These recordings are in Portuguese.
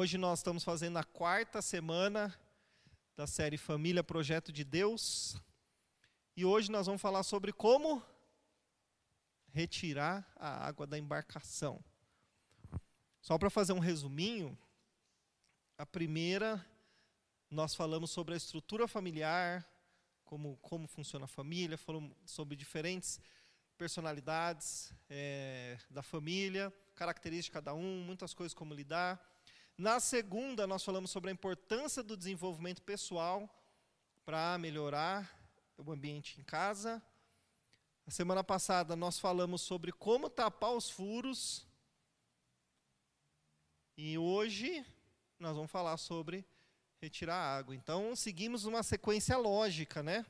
Hoje nós estamos fazendo a quarta semana da série Família Projeto de Deus. E hoje nós vamos falar sobre como retirar a água da embarcação. Só para fazer um resuminho, a primeira nós falamos sobre a estrutura familiar, como, como funciona a família, falamos sobre diferentes personalidades é, da família, características de cada um, muitas coisas como lidar. Na segunda, nós falamos sobre a importância do desenvolvimento pessoal para melhorar o ambiente em casa. Na semana passada, nós falamos sobre como tapar os furos. E hoje, nós vamos falar sobre retirar a água. Então, seguimos uma sequência lógica, né?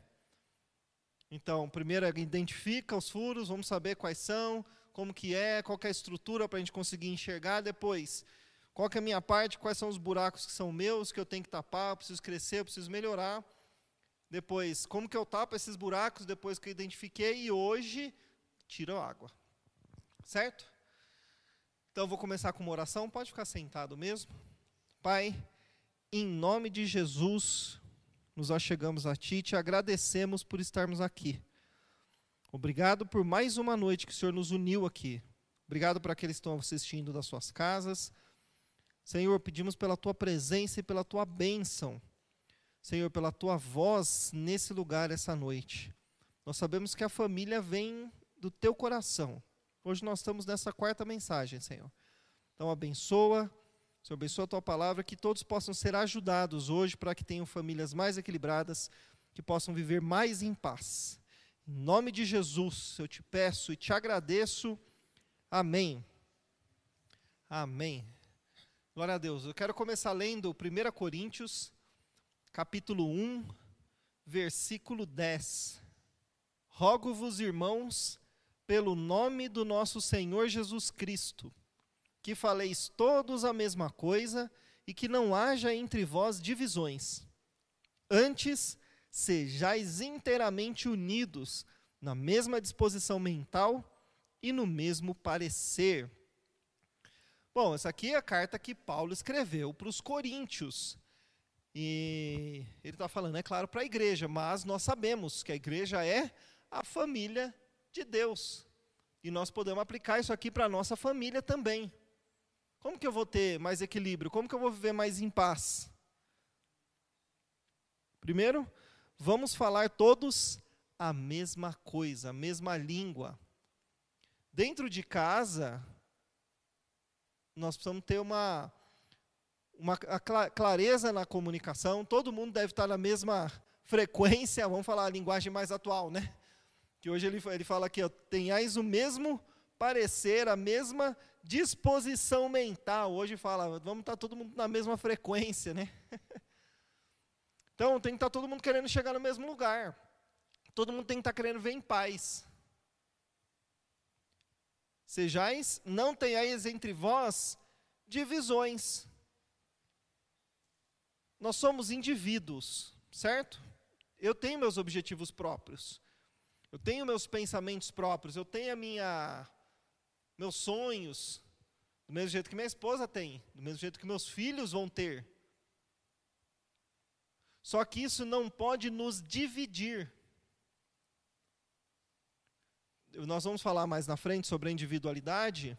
Então, primeiro identifica os furos, vamos saber quais são, como que é, qual é a estrutura para a gente conseguir enxergar. Depois, qual é a minha parte, quais são os buracos que são meus, que eu tenho que tapar, eu preciso crescer, eu preciso melhorar. Depois, como que eu tapo esses buracos depois que eu identifiquei e hoje tiro a água. Certo? Então vou começar com uma oração, pode ficar sentado mesmo. Pai, em nome de Jesus, nos achegamos a Ti e te agradecemos por estarmos aqui. Obrigado por mais uma noite que o Senhor nos uniu aqui. Obrigado por aqueles que estão assistindo das suas casas. Senhor, pedimos pela tua presença e pela tua bênção. Senhor, pela tua voz nesse lugar essa noite. Nós sabemos que a família vem do teu coração. Hoje nós estamos nessa quarta mensagem, Senhor. Então abençoa, Senhor, abençoa a tua palavra, que todos possam ser ajudados hoje para que tenham famílias mais equilibradas, que possam viver mais em paz. Em nome de Jesus, eu te peço e te agradeço. Amém. Amém. Glória a Deus. Eu quero começar lendo 1 Coríntios, capítulo 1, versículo 10. Rogo-vos, irmãos, pelo nome do nosso Senhor Jesus Cristo, que faleis todos a mesma coisa e que não haja entre vós divisões. Antes, sejais inteiramente unidos na mesma disposição mental e no mesmo parecer. Bom, essa aqui é a carta que Paulo escreveu para os coríntios. E ele está falando, é claro, para a igreja, mas nós sabemos que a igreja é a família de Deus. E nós podemos aplicar isso aqui para a nossa família também. Como que eu vou ter mais equilíbrio? Como que eu vou viver mais em paz? Primeiro, vamos falar todos a mesma coisa, a mesma língua. Dentro de casa, nós precisamos ter uma, uma clareza na comunicação, todo mundo deve estar na mesma frequência, vamos falar a linguagem mais atual, né? Que hoje ele, ele fala aqui, ó, tenhais o mesmo parecer, a mesma disposição mental. Hoje fala, vamos estar todo mundo na mesma frequência, né? então tem que estar todo mundo querendo chegar no mesmo lugar. Todo mundo tem que estar querendo ver em paz. Sejais, não tenhais entre vós divisões. Nós somos indivíduos, certo? Eu tenho meus objetivos próprios. Eu tenho meus pensamentos próprios, eu tenho a minha meus sonhos, do mesmo jeito que minha esposa tem, do mesmo jeito que meus filhos vão ter. Só que isso não pode nos dividir. Nós vamos falar mais na frente sobre a individualidade,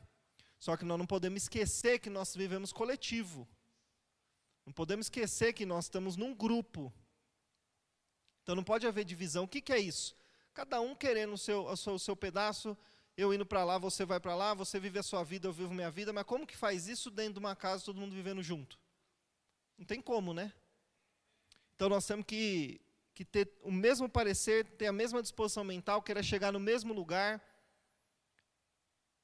só que nós não podemos esquecer que nós vivemos coletivo. Não podemos esquecer que nós estamos num grupo. Então não pode haver divisão. O que, que é isso? Cada um querendo o seu, o seu, o seu pedaço, eu indo para lá, você vai para lá, você vive a sua vida, eu vivo minha vida, mas como que faz isso dentro de uma casa, todo mundo vivendo junto? Não tem como, né? Então nós temos que que ter o mesmo parecer, ter a mesma disposição mental, querer chegar no mesmo lugar.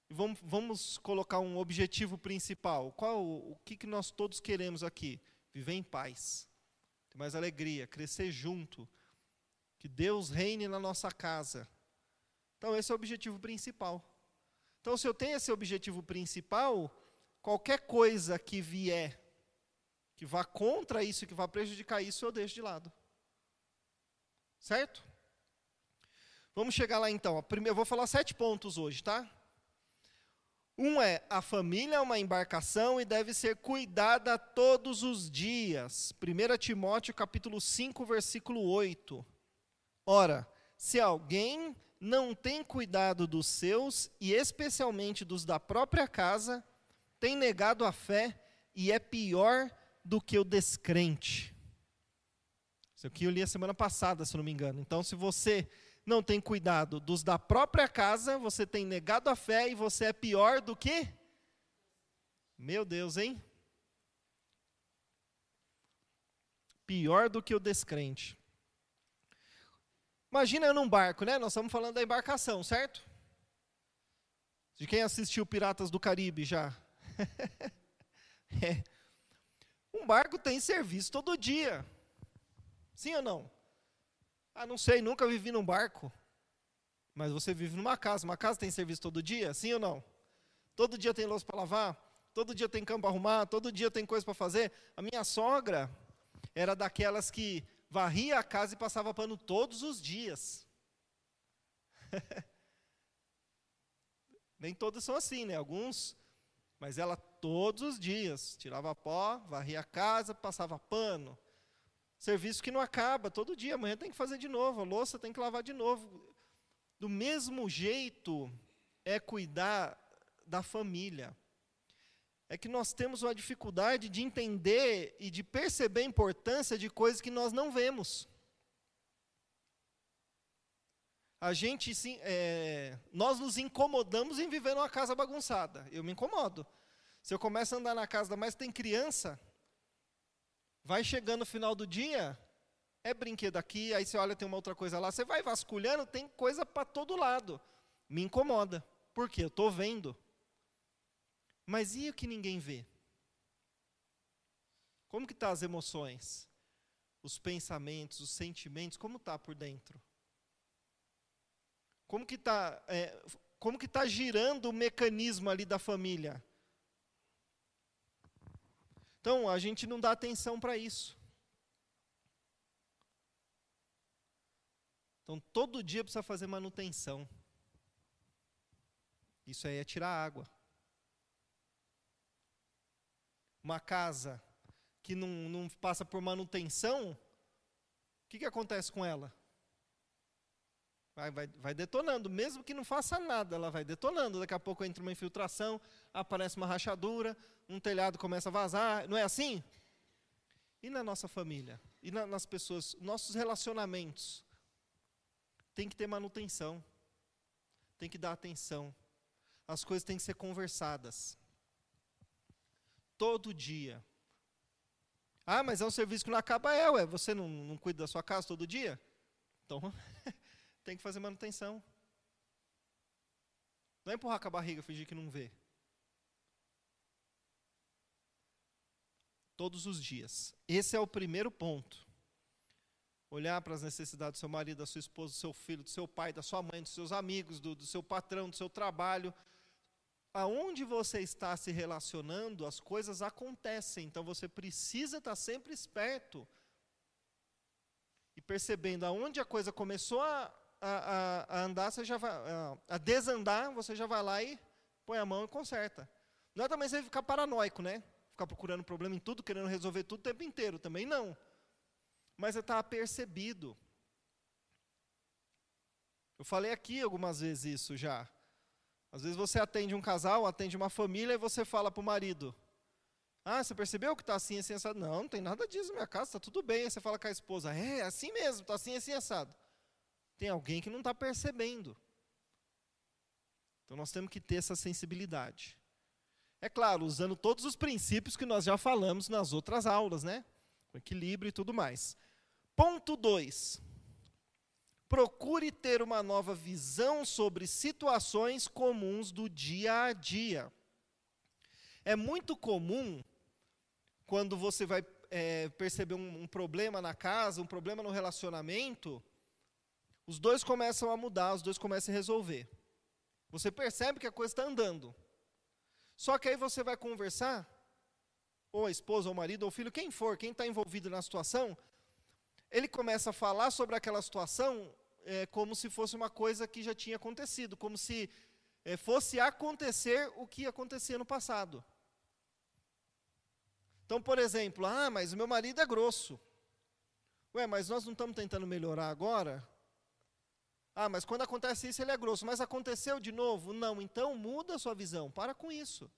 Vamos, vamos colocar um objetivo principal. Qual o que, que nós todos queremos aqui? Viver em paz, ter mais alegria, crescer junto, que Deus reine na nossa casa. Então esse é o objetivo principal. Então se eu tenho esse objetivo principal, qualquer coisa que vier que vá contra isso, que vá prejudicar isso, eu deixo de lado. Certo? Vamos chegar lá então. Eu vou falar sete pontos hoje, tá? Um é a família é uma embarcação e deve ser cuidada todos os dias. 1 Timóteo capítulo 5, versículo 8. Ora, se alguém não tem cuidado dos seus e especialmente dos da própria casa, tem negado a fé e é pior do que o descrente. Isso aqui eu li a semana passada, se não me engano. Então, se você não tem cuidado dos da própria casa, você tem negado a fé e você é pior do que? Meu Deus, hein? Pior do que o descrente. Imagina num barco, né? Nós estamos falando da embarcação, certo? De quem assistiu Piratas do Caribe já? é. Um barco tem serviço todo dia. Sim ou não? Ah, não sei, nunca vivi num barco. Mas você vive numa casa. Uma casa tem serviço todo dia? Sim ou não? Todo dia tem louça para lavar? Todo dia tem campo para arrumar? Todo dia tem coisa para fazer? A minha sogra era daquelas que varria a casa e passava pano todos os dias. Nem todos são assim, né? Alguns, mas ela todos os dias tirava pó, varria a casa, passava pano. Serviço que não acaba, todo dia, amanhã tem que fazer de novo, a louça tem que lavar de novo. Do mesmo jeito é cuidar da família. É que nós temos uma dificuldade de entender e de perceber a importância de coisas que nós não vemos. A gente, sim, é, nós nos incomodamos em viver numa casa bagunçada. Eu me incomodo. Se eu começo a andar na casa, mas tem criança, Vai chegando no final do dia, é brinquedo aqui, aí você olha, tem uma outra coisa lá. Você vai vasculhando, tem coisa para todo lado. Me incomoda. Por quê? Eu estou vendo. Mas e o que ninguém vê? Como que estão tá as emoções? Os pensamentos, os sentimentos, como está por dentro? Como que está é, como que tá girando o mecanismo ali da família? Então, a gente não dá atenção para isso. Então, todo dia precisa fazer manutenção. Isso aí é tirar água. Uma casa que não, não passa por manutenção, o que, que acontece com ela? Vai, vai, vai detonando, mesmo que não faça nada, ela vai detonando. Daqui a pouco entra uma infiltração, aparece uma rachadura, um telhado começa a vazar, não é assim? E na nossa família? E na, nas pessoas? Nossos relacionamentos? Tem que ter manutenção, tem que dar atenção, as coisas têm que ser conversadas. Todo dia. Ah, mas é um serviço que não acaba, é, ué. Você não, não cuida da sua casa todo dia? Então, tem que fazer manutenção. Não é empurrar com a barriga, fingir que não vê. Todos os dias. Esse é o primeiro ponto. Olhar para as necessidades do seu marido, da sua esposa, do seu filho, do seu pai, da sua mãe, dos seus amigos, do, do seu patrão, do seu trabalho. Aonde você está se relacionando, as coisas acontecem. Então você precisa estar sempre esperto e percebendo aonde a coisa começou a, a, a, andar, você já vai, a, a, desandar, você já vai lá e põe a mão e conserta. Não é também você ficar paranoico, né? Ficar procurando problema em tudo, querendo resolver tudo o tempo inteiro, também não. Mas é estar apercebido. Eu falei aqui algumas vezes isso já. Às vezes você atende um casal, atende uma família e você fala para o marido: Ah, você percebeu que está assim, assim, assado? Não, não tem nada disso na minha casa, está tudo bem. Aí você fala com a esposa: É, é assim mesmo, está assim, assim, assado. Tem alguém que não está percebendo. Então nós temos que ter essa sensibilidade. É claro, usando todos os princípios que nós já falamos nas outras aulas, né? Com equilíbrio e tudo mais. Ponto 2. Procure ter uma nova visão sobre situações comuns do dia a dia. É muito comum, quando você vai é, perceber um, um problema na casa, um problema no relacionamento, os dois começam a mudar, os dois começam a resolver. Você percebe que a coisa está andando. Só que aí você vai conversar, ou a esposa, ou o marido, ou o filho, quem for, quem está envolvido na situação, ele começa a falar sobre aquela situação é, como se fosse uma coisa que já tinha acontecido, como se é, fosse acontecer o que acontecia no passado. Então, por exemplo, ah, mas o meu marido é grosso. Ué, mas nós não estamos tentando melhorar agora? Ah, mas quando acontece isso ele é grosso. Mas aconteceu de novo? Não, então muda a sua visão. Para com isso.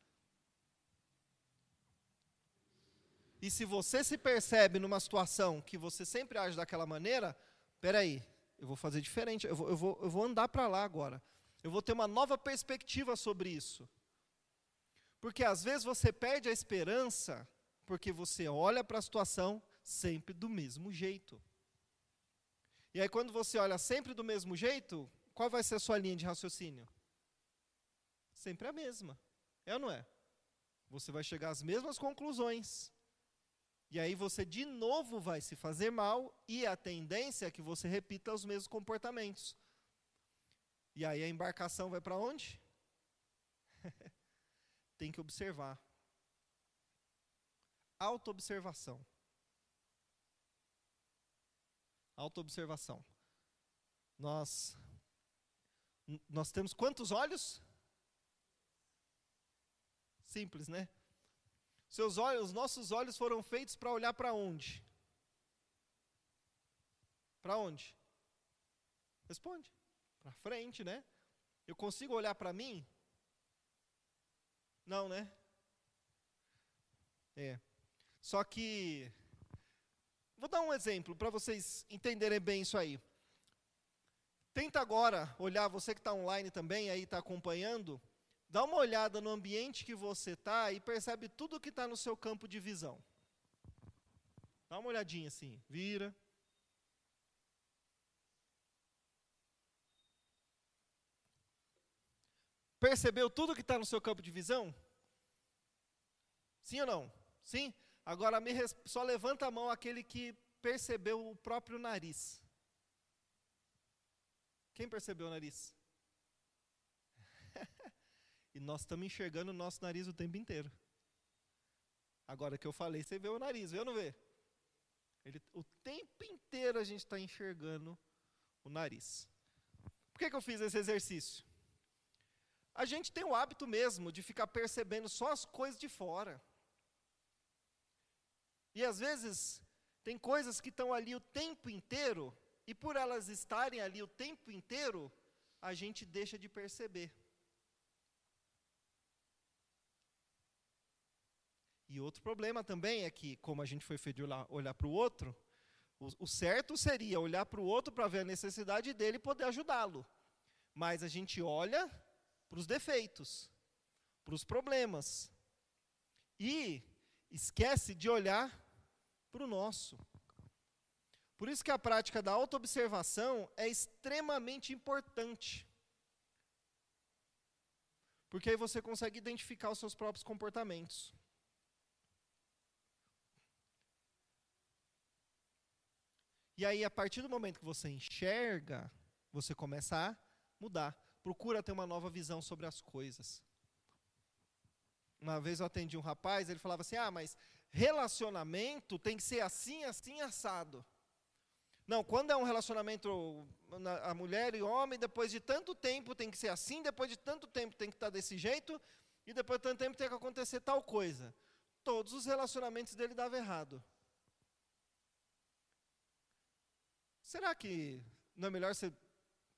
E se você se percebe numa situação que você sempre age daquela maneira, peraí, eu vou fazer diferente, eu vou, eu vou, eu vou andar para lá agora. Eu vou ter uma nova perspectiva sobre isso. Porque às vezes você perde a esperança porque você olha para a situação sempre do mesmo jeito. E aí, quando você olha sempre do mesmo jeito, qual vai ser a sua linha de raciocínio? Sempre a mesma. É ou não é? Você vai chegar às mesmas conclusões. E aí você de novo vai se fazer mal e a tendência é que você repita os mesmos comportamentos. E aí a embarcação vai para onde? Tem que observar. Autoobservação. Autoobservação. Nós nós temos quantos olhos? Simples, né? Seus olhos, os nossos olhos foram feitos para olhar para onde? Para onde? Responde. Para frente, né? Eu consigo olhar para mim? Não, né? É. Só que vou dar um exemplo para vocês entenderem bem isso aí. Tenta agora olhar, você que está online também, aí está acompanhando, Dá uma olhada no ambiente que você está e percebe tudo que está no seu campo de visão. Dá uma olhadinha assim, vira. Percebeu tudo que está no seu campo de visão? Sim ou não? Sim? Agora me, só levanta a mão aquele que percebeu o próprio nariz. Quem percebeu o nariz? E nós estamos enxergando o nosso nariz o tempo inteiro. Agora que eu falei, você vê o nariz, vê ou não vê? Ele, o tempo inteiro a gente está enxergando o nariz. Por que, que eu fiz esse exercício? A gente tem o hábito mesmo de ficar percebendo só as coisas de fora. E às vezes, tem coisas que estão ali o tempo inteiro, e por elas estarem ali o tempo inteiro, a gente deixa de perceber. E outro problema também é que, como a gente foi feito olhar, para o outro, o certo seria olhar para o outro para ver a necessidade dele e poder ajudá-lo. Mas a gente olha para os defeitos, para os problemas. E esquece de olhar para o nosso. Por isso que a prática da autoobservação é extremamente importante. Porque aí você consegue identificar os seus próprios comportamentos. E aí, a partir do momento que você enxerga, você começa a mudar. Procura ter uma nova visão sobre as coisas. Uma vez eu atendi um rapaz, ele falava assim: ah, mas relacionamento tem que ser assim, assim, assado. Não, quando é um relacionamento a mulher e homem, depois de tanto tempo tem que ser assim, depois de tanto tempo tem que estar desse jeito, e depois de tanto tempo tem que acontecer tal coisa. Todos os relacionamentos dele davam errado. Será que não é melhor você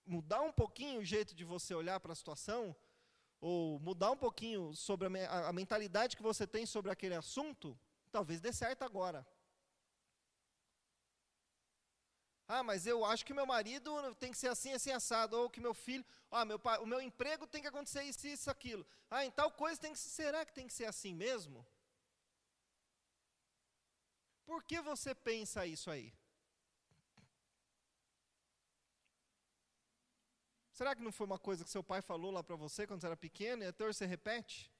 mudar um pouquinho o jeito de você olhar para a situação? Ou mudar um pouquinho sobre a, a mentalidade que você tem sobre aquele assunto? Talvez dê certo agora. Ah, mas eu acho que meu marido tem que ser assim, assim, assado. Ou que meu filho, ah, meu o meu emprego tem que acontecer isso, isso, aquilo. Ah, em tal coisa tem que Será que tem que ser assim mesmo? Por que você pensa isso aí? Será que não foi uma coisa que seu pai falou lá para você quando você era pequeno e até hoje você repete?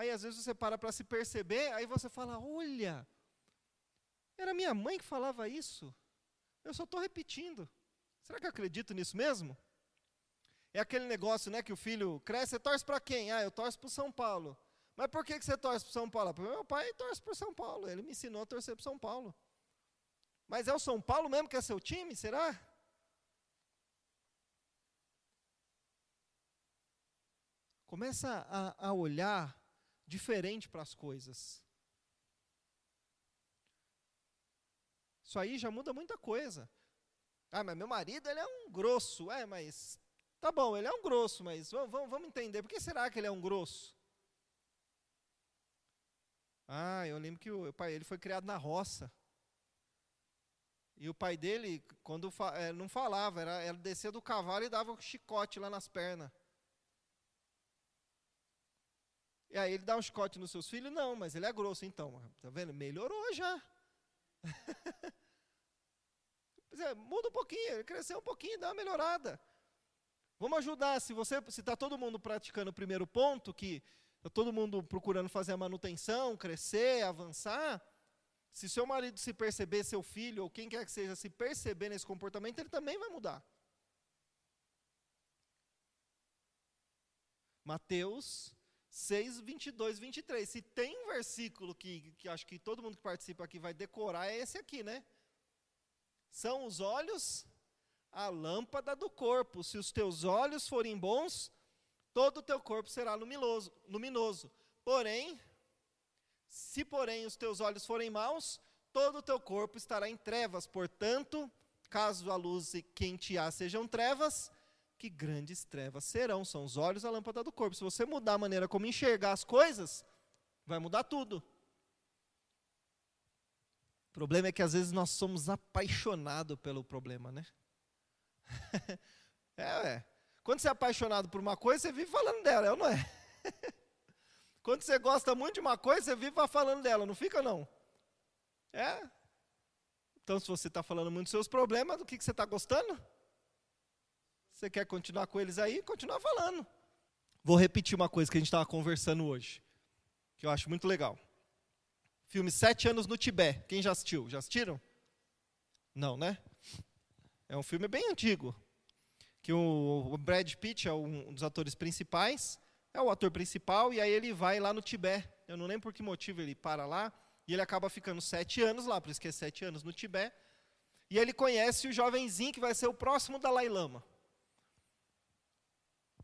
Aí às vezes você para para se perceber, aí você fala: olha, era minha mãe que falava isso. Eu só estou repetindo. Será que eu acredito nisso mesmo? É aquele negócio, né, que o filho cresce, você torce para quem? Ah, eu torço para o São Paulo. Mas por que, que você torce para São Paulo? Porque meu pai torce para São Paulo, ele me ensinou a torcer para São Paulo. Mas é o São Paulo mesmo que é seu time, será? Começa a, a olhar diferente para as coisas. Isso aí já muda muita coisa. Ah, mas meu marido ele é um grosso. É, mas tá bom, ele é um grosso, mas vamos, vamos, vamos entender. Por que será que ele é um grosso? Ah, eu lembro que o pai ele foi criado na roça. E o pai dele, quando é, não falava, era, era descer do cavalo e dava um chicote lá nas pernas. E aí ele dá um chicote nos seus filhos? Não, mas ele é grosso então. Tá vendo? Melhorou já. é, muda um pouquinho, ele cresceu um pouquinho, dá uma melhorada. Vamos ajudar. Se você, se está todo mundo praticando o primeiro ponto, que está todo mundo procurando fazer a manutenção, crescer, avançar, se seu marido se perceber, seu filho, ou quem quer que seja, se perceber nesse comportamento, ele também vai mudar. Mateus 6, 22, 23. Se tem um versículo que, que acho que todo mundo que participa aqui vai decorar, é esse aqui, né? São os olhos a lâmpada do corpo. Se os teus olhos forem bons, todo o teu corpo será luminoso. luminoso. Porém, se porém os teus olhos forem maus, todo o teu corpo estará em trevas. Portanto, caso a luz que em ti há sejam trevas, que grandes trevas serão. São os olhos a lâmpada do corpo. Se você mudar a maneira como enxergar as coisas, vai mudar tudo. O problema é que às vezes nós somos apaixonados pelo problema, né? é, é. Quando você é apaixonado por uma coisa, você vive falando dela, é ou não é? Quando você gosta muito de uma coisa, você vive falando dela, não fica não? É. Então, se você está falando muito dos seus problemas, do que, que você está gostando? Você quer continuar com eles aí? Continua falando. Vou repetir uma coisa que a gente estava conversando hoje, que eu acho muito legal. Filme Sete Anos no Tibete. Quem já assistiu? Já assistiram? Não, né? É um filme bem antigo. Que o Brad Pitt é um dos atores principais, é o ator principal, e aí ele vai lá no Tibete. Eu não lembro por que motivo ele para lá, e ele acaba ficando sete anos lá, por isso que é sete anos no Tibete. E ele conhece o jovenzinho que vai ser o próximo Dalai Lama.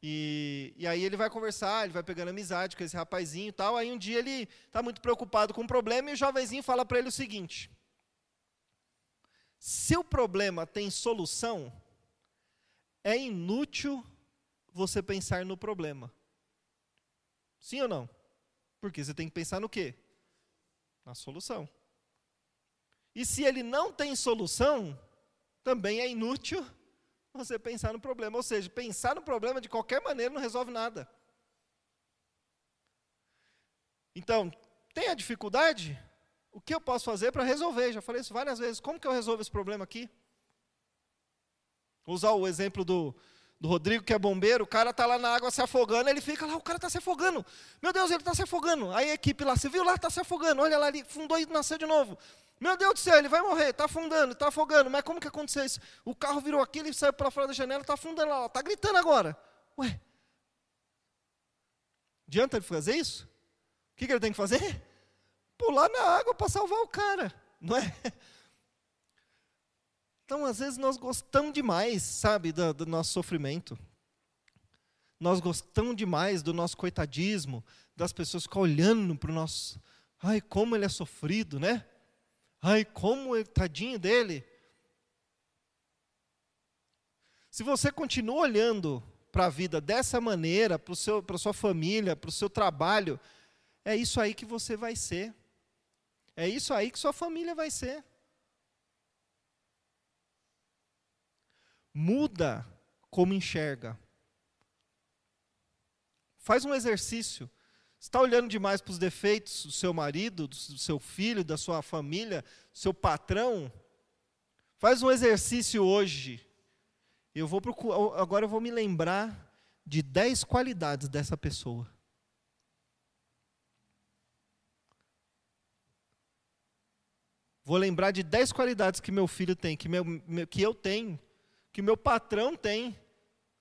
E, e aí ele vai conversar, ele vai pegando amizade com esse rapazinho e tal. Aí um dia ele está muito preocupado com o problema e o jovenzinho fala para ele o seguinte: se o problema tem solução, é inútil você pensar no problema. Sim ou não? Porque você tem que pensar no quê? Na solução. E se ele não tem solução, também é inútil você pensar no problema. Ou seja, pensar no problema de qualquer maneira não resolve nada. Então, tem a dificuldade? O que eu posso fazer para resolver? Já falei isso várias vezes. Como que eu resolvo esse problema aqui? Vou usar o exemplo do, do Rodrigo, que é bombeiro, o cara está lá na água se afogando, ele fica lá, o cara está se afogando. Meu Deus, ele está se afogando. Aí a equipe lá, você viu lá, está se afogando, olha lá, ele fundou e nasceu de novo. Meu Deus do céu, ele vai morrer, está afundando, está afogando. Mas como que aconteceu isso? O carro virou aqui, ele saiu para fora da janela, está afundando lá, está gritando agora. Ué, adianta ele fazer isso? O que, que ele tem que fazer? Pular na água para salvar o cara, não é? Então, às vezes, nós gostamos demais, sabe, do, do nosso sofrimento. Nós gostamos demais do nosso coitadismo, das pessoas ficam olhando para o nosso. Ai, como ele é sofrido, né? Ai, como tadinho dele. Se você continua olhando para a vida dessa maneira, para a sua família, para o seu trabalho, é isso aí que você vai ser. É isso aí que sua família vai ser. Muda como enxerga. Faz um exercício está olhando demais para os defeitos do seu marido, do seu filho, da sua família, do seu patrão? Faz um exercício hoje. Eu vou procurar, agora eu vou me lembrar de dez qualidades dessa pessoa. Vou lembrar de dez qualidades que meu filho tem, que, meu, que eu tenho, que meu patrão tem,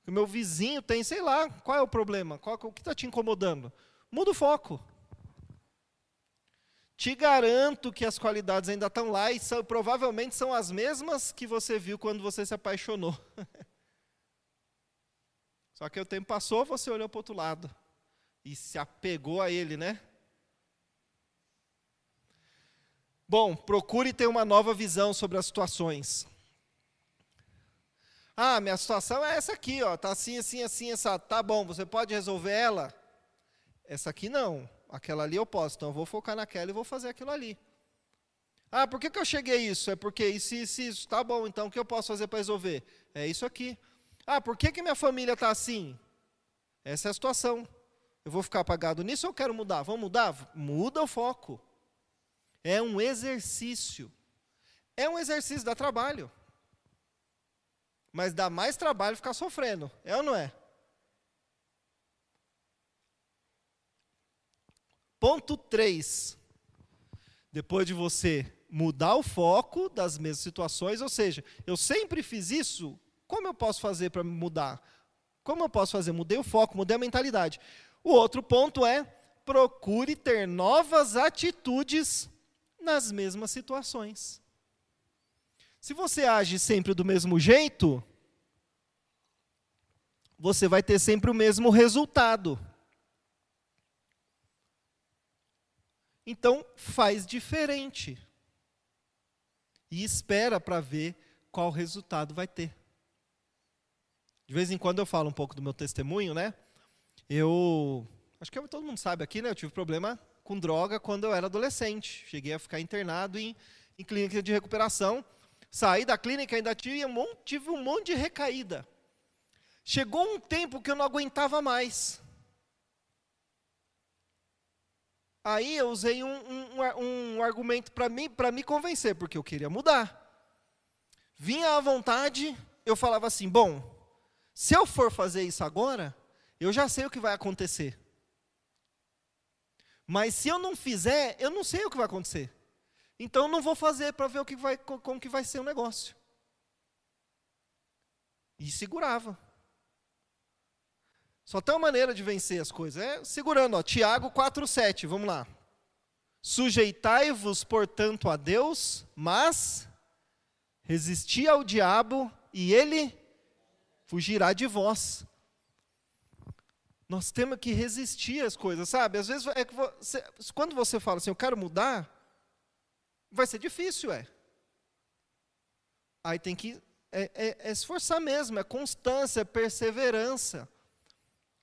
que o meu vizinho tem, sei lá, qual é o problema? Qual, o que está te incomodando? Muda o foco. Te garanto que as qualidades ainda estão lá e são, provavelmente são as mesmas que você viu quando você se apaixonou. Só que o tempo passou, você olhou para o outro lado. e se apegou a ele, né? Bom, procure ter uma nova visão sobre as situações. Ah, minha situação é essa aqui, ó, tá assim, assim, assim, essa. Tá bom, você pode resolver ela? Essa aqui não. Aquela ali eu posso, então eu vou focar naquela e vou fazer aquilo ali. Ah, por que, que eu cheguei a isso? É porque isso, isso, isso. Tá bom, então o que eu posso fazer para resolver? É isso aqui. Ah, por que, que minha família está assim? Essa é a situação. Eu vou ficar apagado nisso ou eu quero mudar? Vamos mudar? Muda o foco. É um exercício. É um exercício, dá trabalho. Mas dá mais trabalho ficar sofrendo. É ou não é? Ponto 3. Depois de você mudar o foco das mesmas situações, ou seja, eu sempre fiz isso, como eu posso fazer para mudar? Como eu posso fazer? Mudei o foco, mudei a mentalidade. O outro ponto é procure ter novas atitudes nas mesmas situações. Se você age sempre do mesmo jeito, você vai ter sempre o mesmo resultado. Então, faz diferente. E espera para ver qual resultado vai ter. De vez em quando eu falo um pouco do meu testemunho, né? Eu. Acho que todo mundo sabe aqui, né? Eu tive problema com droga quando eu era adolescente. Cheguei a ficar internado em, em clínica de recuperação. Saí da clínica, ainda tive um, monte, tive um monte de recaída. Chegou um tempo que eu não aguentava mais. Aí eu usei um, um, um argumento para mim, para me convencer, porque eu queria mudar. Vinha à vontade, eu falava assim: bom, se eu for fazer isso agora, eu já sei o que vai acontecer. Mas se eu não fizer, eu não sei o que vai acontecer. Então não vou fazer para ver o que vai, como que vai ser o negócio. E segurava. Só tem uma maneira de vencer as coisas, é segurando, ó, Tiago 4:7, vamos lá. Sujeitai-vos, portanto, a Deus, mas resisti ao diabo e ele fugirá de vós. Nós temos que resistir às coisas, sabe? Às vezes, é que você, quando você fala assim, eu quero mudar, vai ser difícil, é. Aí tem que é, é, é esforçar mesmo, é constância, é perseverança.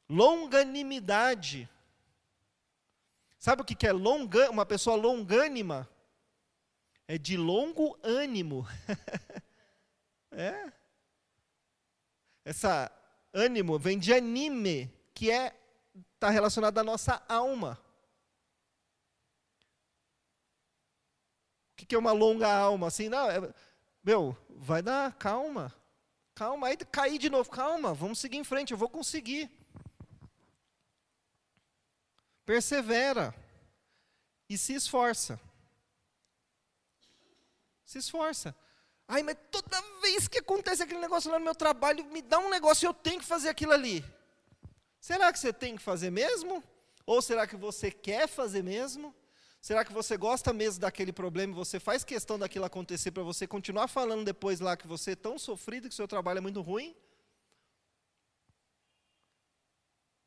Longanimidade. Sabe o que é longa, uma pessoa longânima? É de longo ânimo. é. Essa ânimo vem de anime, que é está relacionado à nossa alma. O que é uma longa alma? Assim, não, é, meu, vai dar calma, calma, aí cair de novo, calma, vamos seguir em frente, eu vou conseguir. persevera e se esforça. Se esforça. Ai, mas toda vez que acontece aquele negócio lá no meu trabalho, me dá um negócio e eu tenho que fazer aquilo ali. Será que você tem que fazer mesmo? Ou será que você quer fazer mesmo? Será que você gosta mesmo daquele problema você faz questão daquilo acontecer para você continuar falando depois lá que você é tão sofrido que seu trabalho é muito ruim?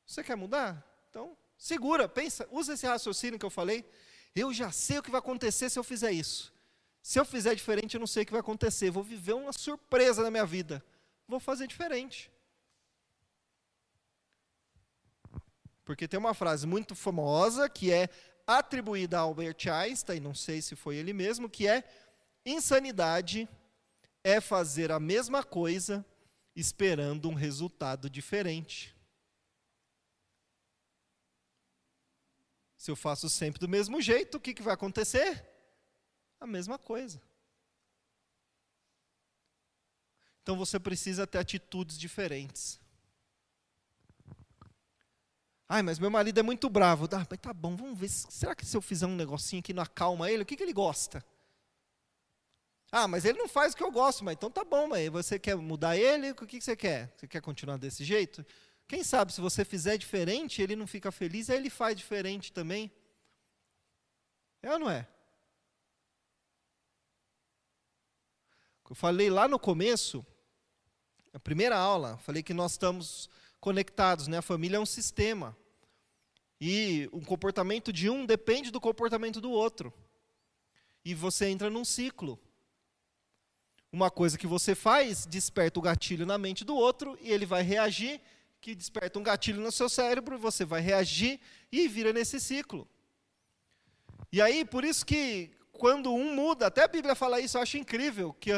Você quer mudar? Então, Segura, pensa, usa esse raciocínio que eu falei. Eu já sei o que vai acontecer se eu fizer isso. Se eu fizer diferente, eu não sei o que vai acontecer. Vou viver uma surpresa na minha vida. Vou fazer diferente. Porque tem uma frase muito famosa que é atribuída a Albert Einstein, não sei se foi ele mesmo, que é: insanidade é fazer a mesma coisa esperando um resultado diferente. Se eu faço sempre do mesmo jeito, o que, que vai acontecer? A mesma coisa. Então você precisa ter atitudes diferentes. Ai, mas meu marido é muito bravo. Ah, mas tá bom, vamos ver. Será que se eu fizer um negocinho que não acalma ele, o que, que ele gosta? Ah, mas ele não faz o que eu gosto, mas então tá bom, mas você quer mudar ele? O que, que você quer? Você quer continuar desse jeito? Quem sabe se você fizer diferente, ele não fica feliz, aí ele faz diferente também. É ou não é? Eu falei lá no começo, na primeira aula, falei que nós estamos conectados, né? A família é um sistema. E o comportamento de um depende do comportamento do outro. E você entra num ciclo. Uma coisa que você faz desperta o gatilho na mente do outro e ele vai reagir, que desperta um gatilho no seu cérebro, você vai reagir e vira nesse ciclo. E aí, por isso que quando um muda, até a Bíblia fala isso, eu acho incrível, que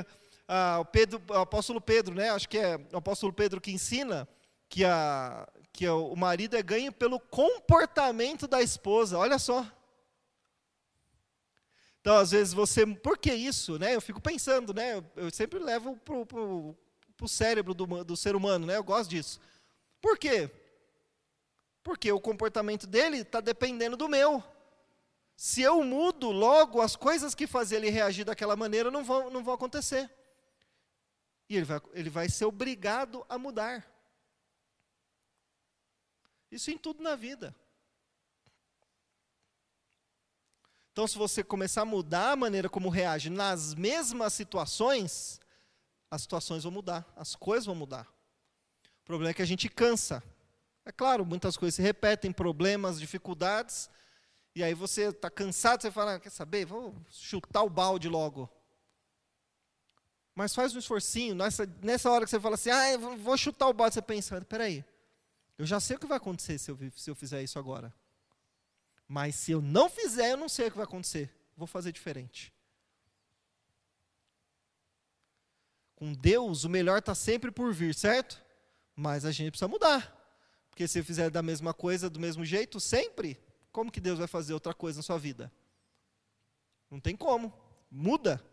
o, Pedro, o apóstolo Pedro, né, acho que é o apóstolo Pedro que ensina que, a, que o marido é ganho pelo comportamento da esposa, olha só. Então, às vezes você, por que isso, né? Eu fico pensando, né? Eu, sempre levo para o cérebro do, do ser humano, né? Eu gosto disso. Por quê? Porque o comportamento dele está dependendo do meu. Se eu mudo, logo as coisas que faziam ele reagir daquela maneira não vão, não vão acontecer. E ele vai, ele vai ser obrigado a mudar. Isso em tudo na vida. Então, se você começar a mudar a maneira como reage nas mesmas situações, as situações vão mudar, as coisas vão mudar. O problema é que a gente cansa. É claro, muitas coisas se repetem, problemas, dificuldades, e aí você está cansado, você fala, ah, quer saber, vou chutar o balde logo. Mas faz um esforcinho, nessa, nessa hora que você fala assim, ah, vou chutar o balde, você pensa, peraí, eu já sei o que vai acontecer se eu, se eu fizer isso agora. Mas se eu não fizer, eu não sei o que vai acontecer. Vou fazer diferente. Com Deus, o melhor está sempre por vir, certo? Mas a gente precisa mudar. Porque se eu fizer da mesma coisa, do mesmo jeito, sempre, como que Deus vai fazer outra coisa na sua vida? Não tem como. Muda.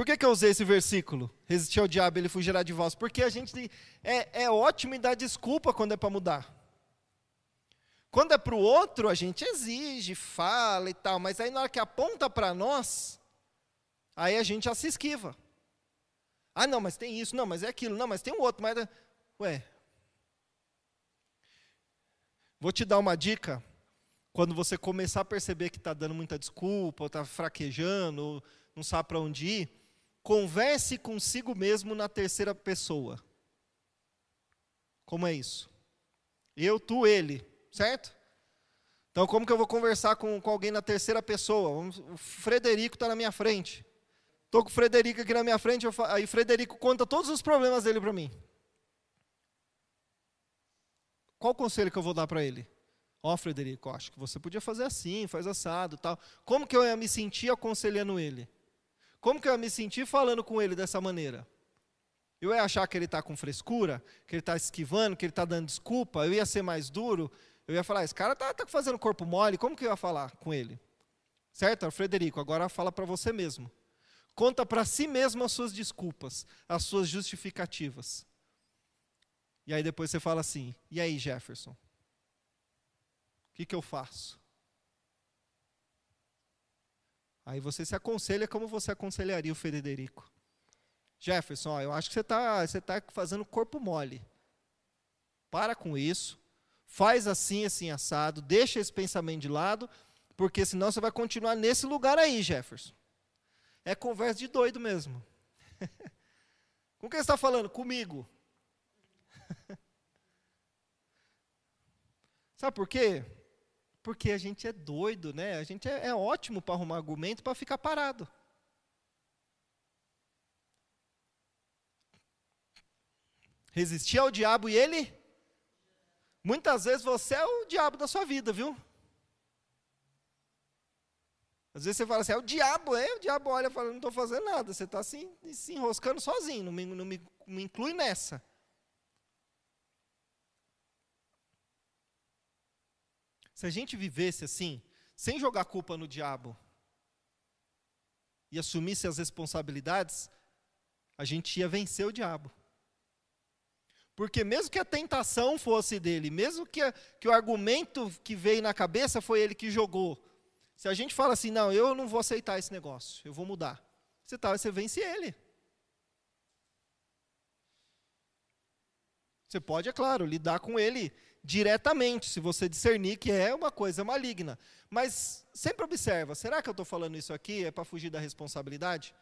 Por que, que eu usei esse versículo? Resistir ao diabo, ele fugirá de vós. Porque a gente é, é ótimo em dar desculpa quando é para mudar. Quando é para o outro, a gente exige, fala e tal, mas aí na hora que aponta para nós, aí a gente já se esquiva. Ah, não, mas tem isso, não, mas é aquilo, não, mas tem um outro, mas. É, ué, Vou te dar uma dica. Quando você começar a perceber que está dando muita desculpa, ou está fraquejando, ou não sabe para onde ir, converse consigo mesmo na terceira pessoa. Como é isso? Eu, tu, ele, certo? Então, como que eu vou conversar com, com alguém na terceira pessoa? O Frederico está na minha frente. Estou com o Frederico aqui na minha frente, eu, aí o Frederico conta todos os problemas dele para mim. Qual o conselho que eu vou dar para ele? Ó, oh, Frederico, acho que você podia fazer assim, faz assado, tal. Como que eu ia me sentir aconselhando ele? Como que eu ia me sentir falando com ele dessa maneira? Eu ia achar que ele está com frescura, que ele está esquivando, que ele está dando desculpa, eu ia ser mais duro, eu ia falar, esse cara está tá fazendo corpo mole, como que eu ia falar com ele? Certo? Frederico, agora fala para você mesmo. Conta para si mesmo as suas desculpas, as suas justificativas. E aí depois você fala assim: e aí, Jefferson? O que, que eu faço? Aí você se aconselha como você aconselharia o Frederico. Jefferson, ó, eu acho que você está você tá fazendo corpo mole. Para com isso. Faz assim, assim, assado. Deixa esse pensamento de lado, porque senão você vai continuar nesse lugar aí, Jefferson. É conversa de doido mesmo. com quem você está falando? Comigo. Sabe por quê? Porque a gente é doido, né? A gente é, é ótimo para arrumar argumento para ficar parado. Resistir ao diabo e ele? Muitas vezes você é o diabo da sua vida, viu? Às vezes você fala assim, é o diabo, é? O diabo olha e fala, não estou fazendo nada. Você está assim, se enroscando sozinho, não me, não me, me inclui nessa. Se a gente vivesse assim, sem jogar culpa no diabo e assumisse as responsabilidades, a gente ia vencer o diabo. Porque mesmo que a tentação fosse dele, mesmo que, que o argumento que veio na cabeça foi ele que jogou, se a gente fala assim, não, eu não vou aceitar esse negócio, eu vou mudar, você, tá, você vence ele. Você pode, é claro, lidar com ele diretamente, se você discernir que é uma coisa maligna. Mas sempre observa, será que eu estou falando isso aqui é para fugir da responsabilidade?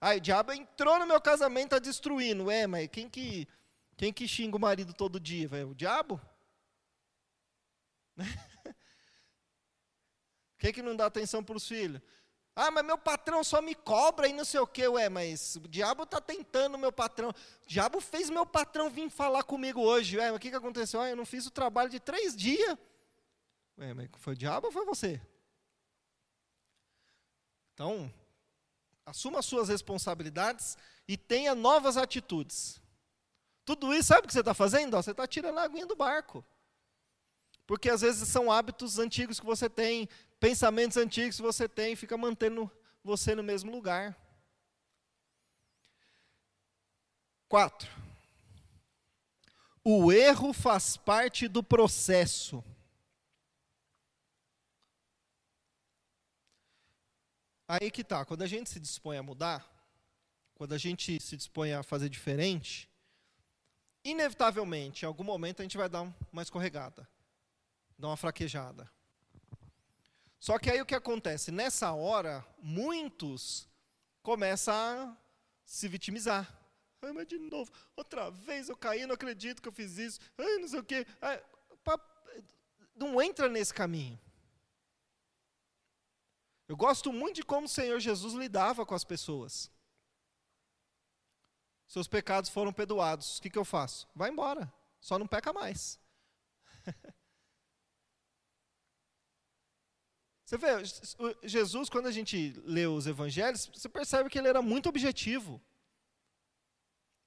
Ah, o diabo entrou no meu casamento, está destruindo. É, mas quem que, quem que xinga o marido todo dia? Véio? O diabo? Quem que não dá atenção para os filhos? Ah, mas meu patrão só me cobra e não sei o quê. Ué, mas o diabo está tentando meu patrão. O diabo fez meu patrão vir falar comigo hoje. Ué, mas o que, que aconteceu? Ah, eu não fiz o trabalho de três dias. Ué, mas foi o diabo ou foi você? Então, assuma as suas responsabilidades e tenha novas atitudes. Tudo isso, sabe o que você está fazendo? Você está tirando a aguinha do barco. Porque às vezes são hábitos antigos que você tem, pensamentos antigos você tem, fica mantendo você no mesmo lugar. Quatro. O erro faz parte do processo. Aí que tá, quando a gente se dispõe a mudar, quando a gente se dispõe a fazer diferente, inevitavelmente, em algum momento a gente vai dar uma escorregada, dar uma fraquejada. Só que aí o que acontece? Nessa hora, muitos começam a se vitimizar. Ai, mas de novo, outra vez eu caí, não acredito que eu fiz isso. Ai, não sei o quê. Ai, não entra nesse caminho. Eu gosto muito de como o Senhor Jesus lidava com as pessoas. Seus pecados foram perdoados. O que, que eu faço? Vai embora. Só não peca mais. Você vê, Jesus, quando a gente lê os evangelhos, você percebe que ele era muito objetivo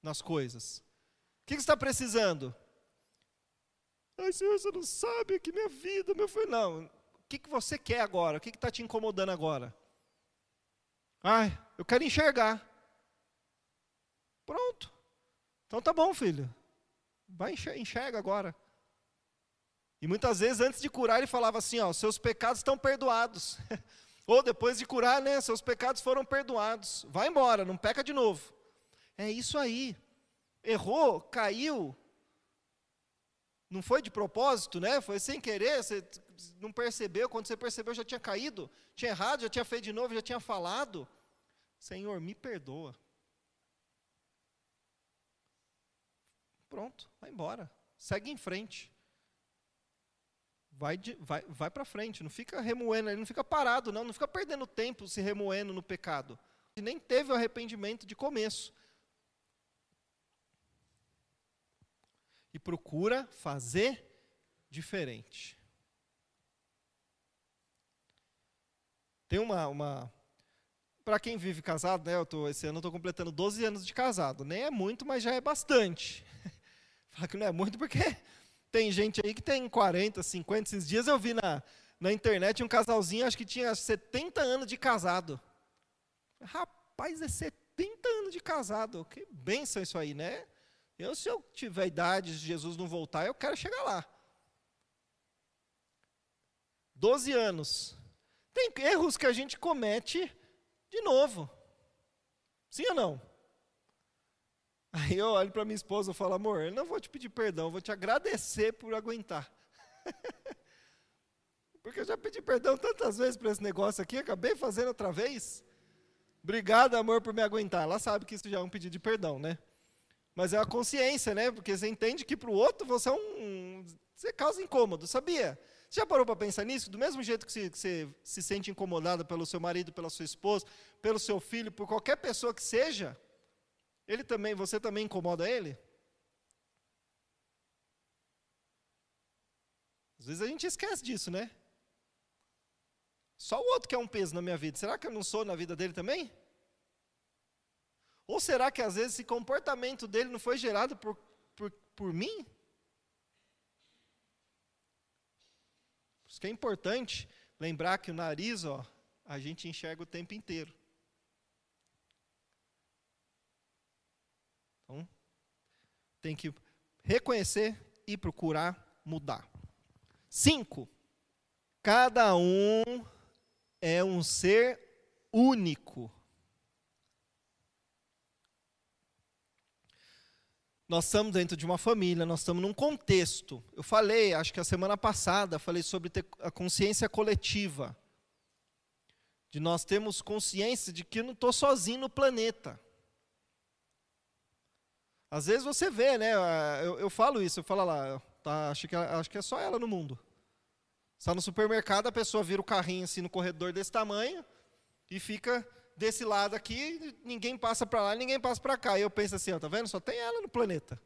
nas coisas. O que, você está precisando? Ai, Senhor, você não sabe que minha vida, meu filho. Não, que, que você quer agora? O que está te incomodando agora? Ai, eu quero enxergar. Pronto. Então tá bom, filho. Vai enxerga agora. E muitas vezes, antes de curar, ele falava assim: ó, seus pecados estão perdoados. Ou depois de curar, né, seus pecados foram perdoados. Vai embora, não peca de novo. É isso aí. Errou, caiu. Não foi de propósito, né? Foi sem querer, você não percebeu, quando você percebeu já tinha caído, tinha errado, já tinha feito de novo, já tinha falado. Senhor, me perdoa. Pronto, vai embora. Segue em frente. Vai, vai, vai para frente, não fica remoendo, não fica parado, não, não fica perdendo tempo se remoendo no pecado. E nem teve o arrependimento de começo. E procura fazer diferente. Tem uma. uma para quem vive casado, né? Eu tô, esse ano eu estou completando 12 anos de casado. Nem é muito, mas já é bastante. Fala que não é muito porque tem gente aí que tem 40, 50. Esses dias eu vi na, na internet um casalzinho, acho que tinha 70 anos de casado. Rapaz, é 70 anos de casado. Que benção isso aí, né? Eu, se eu tiver idade, se Jesus não voltar, eu quero chegar lá. 12 anos. Tem erros que a gente comete de novo. Sim ou não? Aí eu olho para minha esposa e falo, amor, eu não vou te pedir perdão, eu vou te agradecer por aguentar. Porque eu já pedi perdão tantas vezes para esse negócio aqui, acabei fazendo outra vez. Obrigado, amor, por me aguentar. Ela sabe que isso já é um pedido de perdão, né? Mas é a consciência, né? Porque você entende que para o outro você é um. Você causa incômodo, sabia? Você já parou para pensar nisso? Do mesmo jeito que você, que você se sente incomodada pelo seu marido, pela sua esposa, pelo seu filho, por qualquer pessoa que seja, ele também, você também incomoda ele? Às vezes a gente esquece disso, né? Só o outro que é um peso na minha vida. Será que eu não sou na vida dele também? Ou será que às vezes esse comportamento dele não foi gerado por, por, por mim? Por isso que é importante lembrar que o nariz, ó, a gente enxerga o tempo inteiro. Então, tem que reconhecer e procurar mudar. Cinco, cada um é um ser único. nós estamos dentro de uma família, nós estamos num contexto. Eu falei, acho que a semana passada, falei sobre a consciência coletiva. De nós termos consciência de que eu não estou sozinho no planeta. Às vezes você vê, né? Eu, eu falo isso, eu falo lá, tá, acho, que, acho que é só ela no mundo. Está no supermercado, a pessoa vira o carrinho assim no corredor desse tamanho e fica desse lado aqui, ninguém passa para lá, ninguém passa para cá. E eu penso assim, ó, tá vendo? Só tem ela no planeta.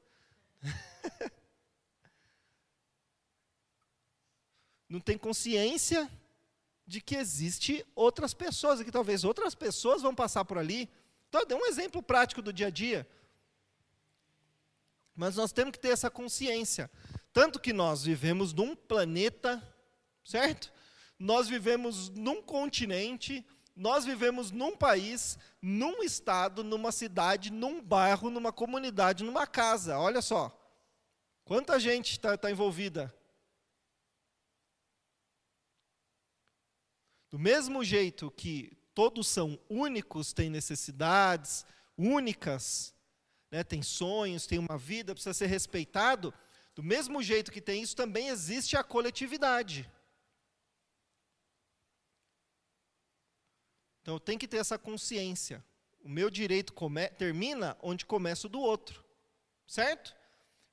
Não tem consciência de que existe outras pessoas, e que talvez outras pessoas vão passar por ali. Então, eu dei um exemplo prático do dia a dia. Mas nós temos que ter essa consciência. Tanto que nós vivemos num planeta, certo? Nós vivemos num continente, nós vivemos num país, num estado, numa cidade, num bairro, numa comunidade, numa casa. Olha só. Quanta gente está tá envolvida? Do mesmo jeito que todos são únicos, têm necessidades únicas, né, tem sonhos, tem uma vida, precisa ser respeitado, do mesmo jeito que tem isso, também existe a coletividade. Então tem que ter essa consciência. O meu direito termina onde começa o do outro. Certo?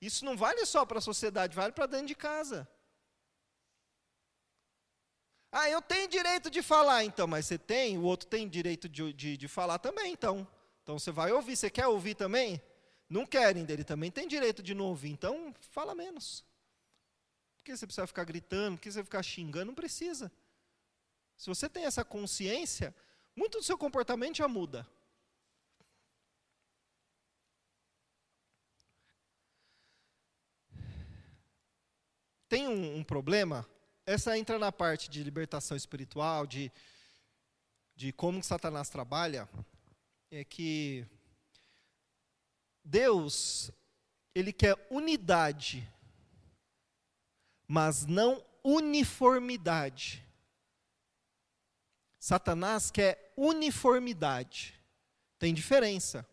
Isso não vale só para a sociedade, vale para dentro de casa. Ah, eu tenho direito de falar, então, mas você tem, o outro tem direito de, de, de falar também, então. Então você vai ouvir, você quer ouvir também? Não querem dele também, tem direito de não ouvir, então fala menos. Por que você precisa ficar gritando? Por que você ficar xingando? Não precisa. Se você tem essa consciência, muito do seu comportamento já muda. Tem um, um, problema, essa entra na parte de libertação espiritual, de, de como Satanás trabalha, é que Deus, ele quer unidade, mas não uniformidade. Satanás quer uniformidade. Tem diferença.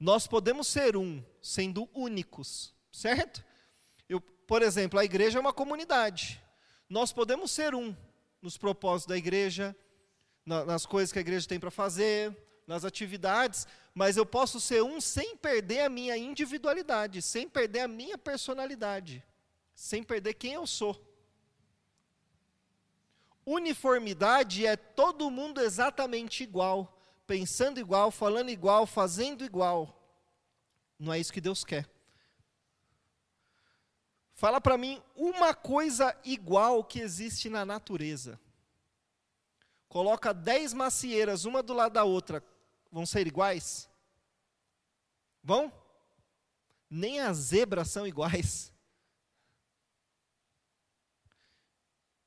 Nós podemos ser um, sendo únicos, certo? Eu, por exemplo, a igreja é uma comunidade. Nós podemos ser um nos propósitos da igreja, na, nas coisas que a igreja tem para fazer, nas atividades, mas eu posso ser um sem perder a minha individualidade, sem perder a minha personalidade, sem perder quem eu sou. Uniformidade é todo mundo exatamente igual, pensando igual, falando igual, fazendo igual. Não é isso que Deus quer. Fala para mim uma coisa igual que existe na natureza. Coloca dez macieiras, uma do lado da outra, vão ser iguais? Vão? Nem as zebras são iguais.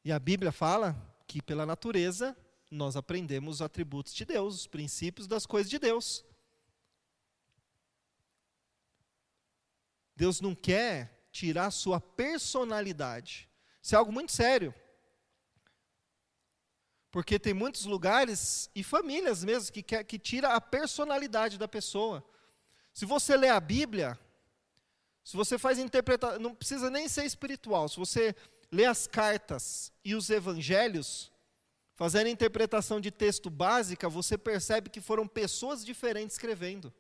E a Bíblia fala que pela natureza nós aprendemos os atributos de Deus, os princípios das coisas de Deus. Deus não quer tirar sua personalidade. Isso é algo muito sério. Porque tem muitos lugares e famílias mesmo que, quer, que tira a personalidade da pessoa. Se você lê a Bíblia, se você faz interpretação, não precisa nem ser espiritual, se você lê as cartas e os evangelhos, fazendo interpretação de texto básica, você percebe que foram pessoas diferentes escrevendo.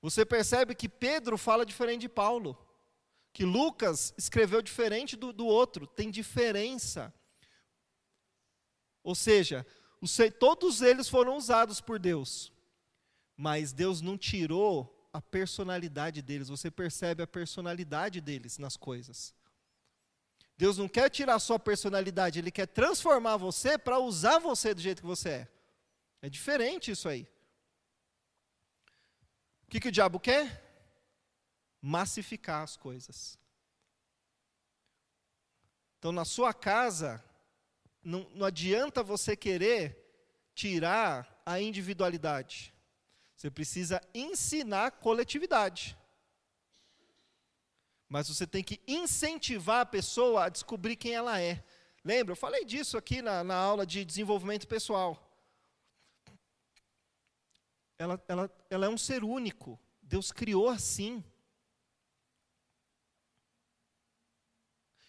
Você percebe que Pedro fala diferente de Paulo, que Lucas escreveu diferente do, do outro, tem diferença. Ou seja, os, todos eles foram usados por Deus, mas Deus não tirou a personalidade deles, você percebe a personalidade deles nas coisas. Deus não quer tirar a sua personalidade, Ele quer transformar você para usar você do jeito que você é. É diferente isso aí. O que, que o diabo quer? Massificar as coisas. Então, na sua casa, não, não adianta você querer tirar a individualidade. Você precisa ensinar coletividade. Mas você tem que incentivar a pessoa a descobrir quem ela é. Lembra? Eu falei disso aqui na, na aula de desenvolvimento pessoal. Ela, ela, ela é um ser único. Deus criou assim.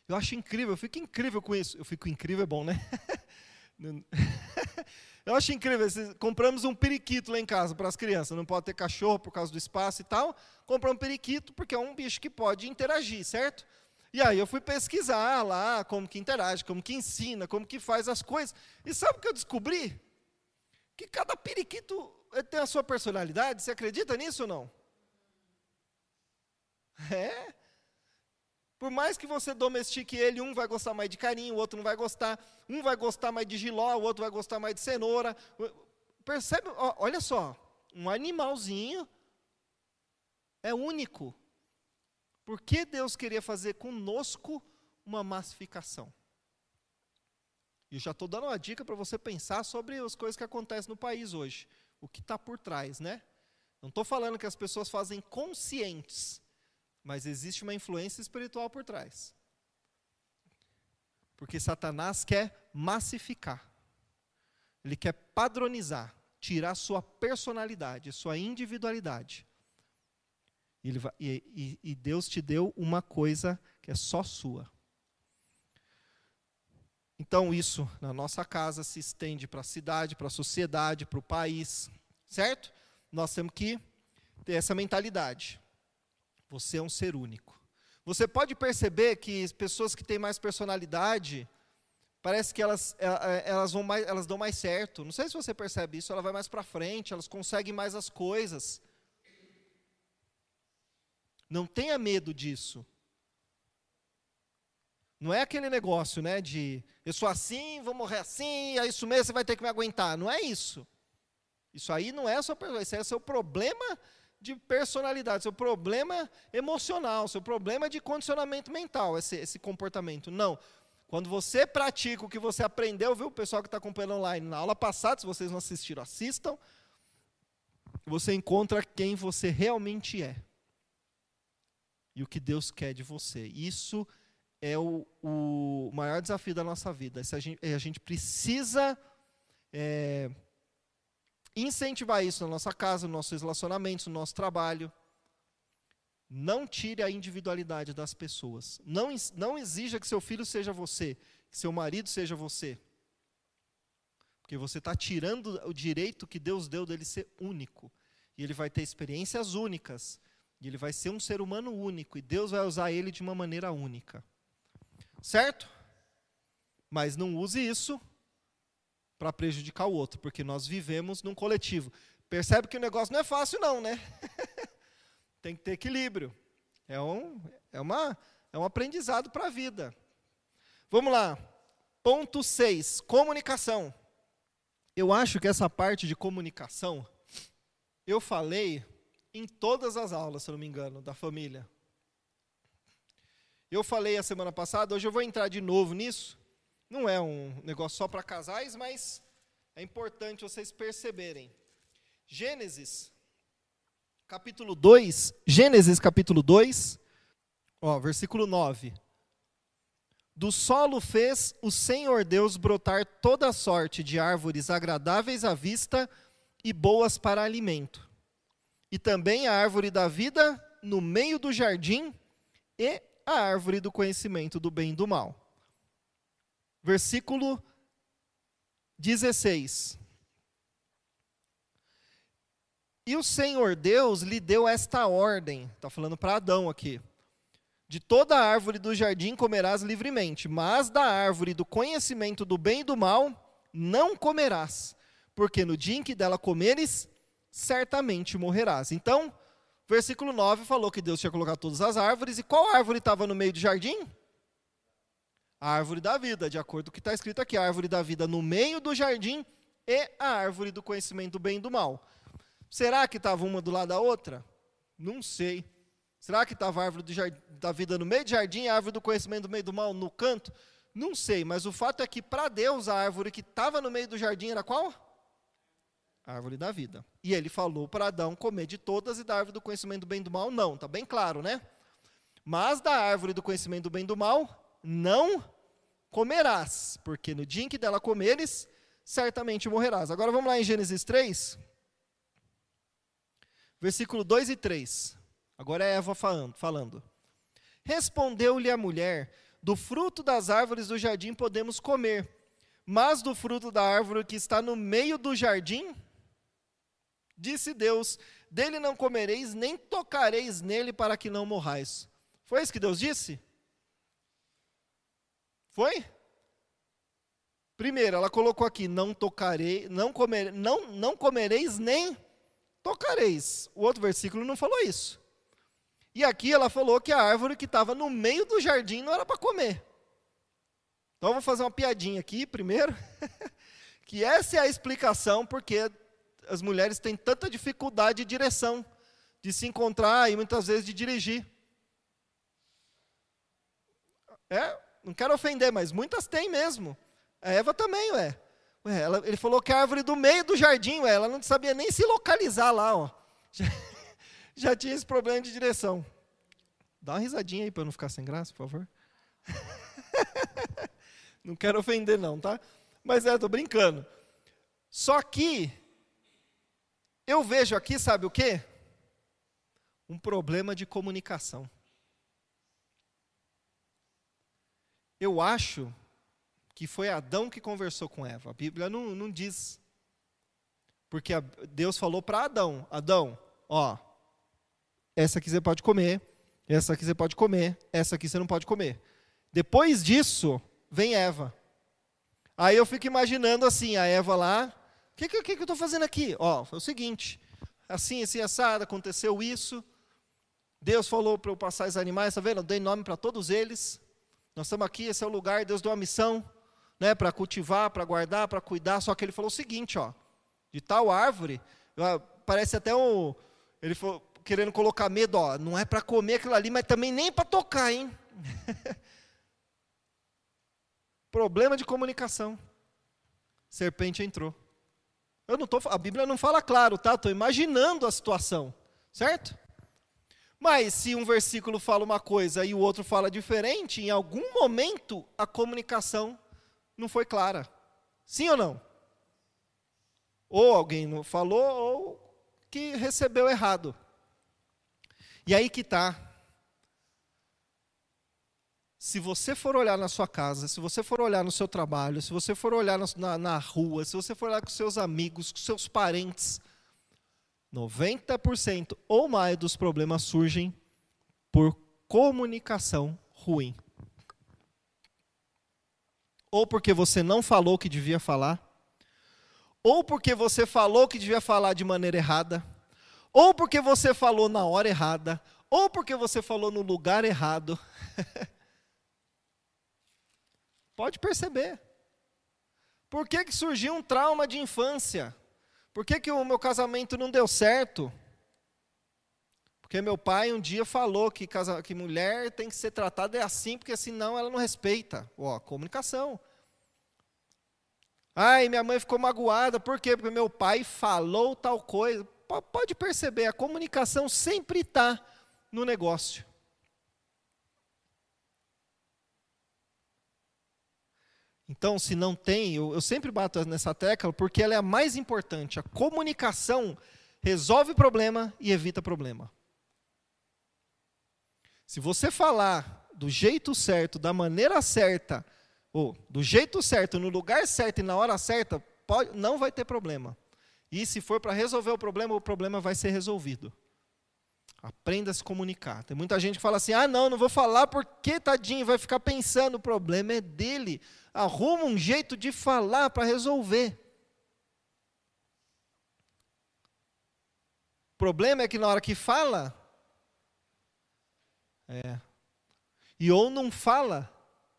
Eu acho incrível, eu fico incrível com isso. Eu fico incrível, é bom, né? Eu acho incrível. Compramos um periquito lá em casa para as crianças. Não pode ter cachorro por causa do espaço e tal. Compramos um periquito porque é um bicho que pode interagir, certo? E aí eu fui pesquisar lá como que interage, como que ensina, como que faz as coisas. E sabe o que eu descobri? Que cada periquito tem a sua personalidade. Você acredita nisso ou não? É. Por mais que você domestique ele, um vai gostar mais de carinho, o outro não vai gostar. Um vai gostar mais de giló, o outro vai gostar mais de cenoura. Percebe? Olha só, um animalzinho é único. Por que Deus queria fazer conosco uma massificação? E já estou dando uma dica para você pensar sobre as coisas que acontecem no país hoje. O que está por trás, né? Não estou falando que as pessoas fazem conscientes, mas existe uma influência espiritual por trás. Porque Satanás quer massificar. Ele quer padronizar, tirar sua personalidade, sua individualidade. Vai, e, e Deus te deu uma coisa que é só sua. Então, isso na nossa casa se estende para a cidade, para a sociedade, para o país, certo? Nós temos que ter essa mentalidade. Você é um ser único. Você pode perceber que pessoas que têm mais personalidade, parece que elas, é, é, elas, vão mais, elas dão mais certo. Não sei se você percebe isso, ela vai mais para frente, elas conseguem mais as coisas. Não tenha medo disso. Não é aquele negócio, né, de eu sou assim, vou morrer assim, é isso mesmo, você vai ter que me aguentar. Não é isso. Isso aí não é sua isso é seu problema de personalidade, seu problema emocional, seu problema de condicionamento mental, esse, esse comportamento. Não. Quando você pratica o que você aprendeu, viu, o pessoal que está acompanhando online, na aula passada, se vocês não assistiram, assistam, você encontra quem você realmente é e o que Deus quer de você. Isso é o, o maior desafio da nossa vida. A gente, a gente precisa é, incentivar isso na nossa casa, nos nossos relacionamentos, no nosso trabalho. Não tire a individualidade das pessoas. Não, não exija que seu filho seja você, que seu marido seja você. Porque você está tirando o direito que Deus deu dele ser único. E ele vai ter experiências únicas. E ele vai ser um ser humano único, e Deus vai usar ele de uma maneira única. Certo? Mas não use isso para prejudicar o outro, porque nós vivemos num coletivo. Percebe que o negócio não é fácil, não, né? Tem que ter equilíbrio. É um, é uma, é um aprendizado para a vida. Vamos lá. Ponto 6, comunicação. Eu acho que essa parte de comunicação, eu falei em todas as aulas, se não me engano, da família. Eu falei a semana passada, hoje eu vou entrar de novo nisso. Não é um negócio só para casais, mas é importante vocês perceberem. Gênesis, capítulo 2, Gênesis capítulo 2, ó, versículo 9. Do solo fez o Senhor Deus brotar toda sorte de árvores agradáveis à vista e boas para alimento e também a árvore da vida no meio do jardim e a árvore do conhecimento do bem e do mal. Versículo 16. E o Senhor Deus lhe deu esta ordem, está falando para Adão aqui: de toda árvore do jardim comerás livremente, mas da árvore do conhecimento do bem e do mal não comerás, porque no dia em que dela comeres, certamente morrerás. Então, versículo 9 falou que Deus tinha colocado todas as árvores, e qual árvore estava no meio do jardim? A árvore da vida, de acordo com o que está escrito aqui, a árvore da vida no meio do jardim e a árvore do conhecimento do bem e do mal. Será que estava uma do lado da outra? Não sei. Será que estava a árvore jardim, da vida no meio do jardim e a árvore do conhecimento do e do mal no canto? Não sei, mas o fato é que para Deus a árvore que estava no meio do jardim era qual? árvore da vida. E ele falou para Adão comer de todas e da árvore do conhecimento do bem e do mal, não. Está bem claro, né? Mas da árvore do conhecimento do bem e do mal, não comerás, porque no dia em que dela comeres, certamente morrerás. Agora vamos lá em Gênesis 3, versículo 2 e 3. Agora é Eva falando. Respondeu-lhe a mulher: Do fruto das árvores do jardim podemos comer, mas do fruto da árvore que está no meio do jardim, Disse Deus: Dele não comereis, nem tocareis nele, para que não morrais. Foi isso que Deus disse? Foi? Primeiro, ela colocou aqui: não tocarei, não, comer, não, não comereis nem tocareis. O outro versículo não falou isso. E aqui ela falou que a árvore que estava no meio do jardim não era para comer. Então vou fazer uma piadinha aqui primeiro, que essa é a explicação porque as mulheres têm tanta dificuldade de direção, de se encontrar e muitas vezes de dirigir. É, não quero ofender, mas muitas têm mesmo. A Eva também, ué. ué ela, ele falou que a árvore do meio do jardim, ué, ela não sabia nem se localizar lá, ó. Já, já tinha esse problema de direção. Dá uma risadinha aí para não ficar sem graça, por favor. não quero ofender não, tá? Mas é, tô brincando. Só que eu vejo aqui, sabe o quê? Um problema de comunicação. Eu acho que foi Adão que conversou com Eva. A Bíblia não, não diz. Porque a, Deus falou para Adão: Adão, ó, essa aqui você pode comer, essa aqui você pode comer, essa aqui você não pode comer. Depois disso, vem Eva. Aí eu fico imaginando assim, a Eva lá, o que, que, que, eu estou fazendo aqui? Ó, foi o seguinte, assim, assim, assado, aconteceu isso, Deus falou para eu passar os animais, está vendo? Eu dei nome para todos eles, nós estamos aqui, esse é o lugar, Deus deu uma missão, né, para cultivar, para guardar, para cuidar. Só que ele falou o seguinte, ó, de tal árvore, parece até um, ele falou, querendo colocar medo, ó, não é para comer aquilo ali, mas também nem para tocar, hein? Problema de comunicação. Serpente entrou. Eu não tô, a Bíblia não fala claro, tá? Estou imaginando a situação, certo? Mas se um versículo fala uma coisa e o outro fala diferente, em algum momento a comunicação não foi clara. Sim ou não? Ou alguém não falou, ou que recebeu errado. E aí que está. Se você for olhar na sua casa, se você for olhar no seu trabalho, se você for olhar na, na rua, se você for olhar com seus amigos, com seus parentes, 90% ou mais dos problemas surgem por comunicação ruim ou porque você não falou o que devia falar, ou porque você falou que devia falar de maneira errada, ou porque você falou na hora errada, ou porque você falou no lugar errado. Pode perceber. Por que, que surgiu um trauma de infância? Por que, que o meu casamento não deu certo? Porque meu pai um dia falou que, casa, que mulher tem que ser tratada assim, porque senão ela não respeita. Ó, comunicação. Ai, minha mãe ficou magoada, por quê? Porque meu pai falou tal coisa. Pode perceber, a comunicação sempre está no negócio. Então, se não tem, eu, eu, sempre bato nessa tecla porque ela é a mais importante. A comunicação resolve problema e evita problema. Se você falar do jeito certo, da maneira certa, ou do jeito certo, no lugar certo e na hora certa, pode, não vai ter problema. E se for para resolver o problema, o problema vai ser resolvido. Aprenda a se comunicar. Tem muita gente que fala assim: ah, não, não vou falar porque, tadinho, vai ficar pensando, o problema é dele. Arruma um jeito de falar para resolver. O problema é que na hora que fala, é. E ou não fala,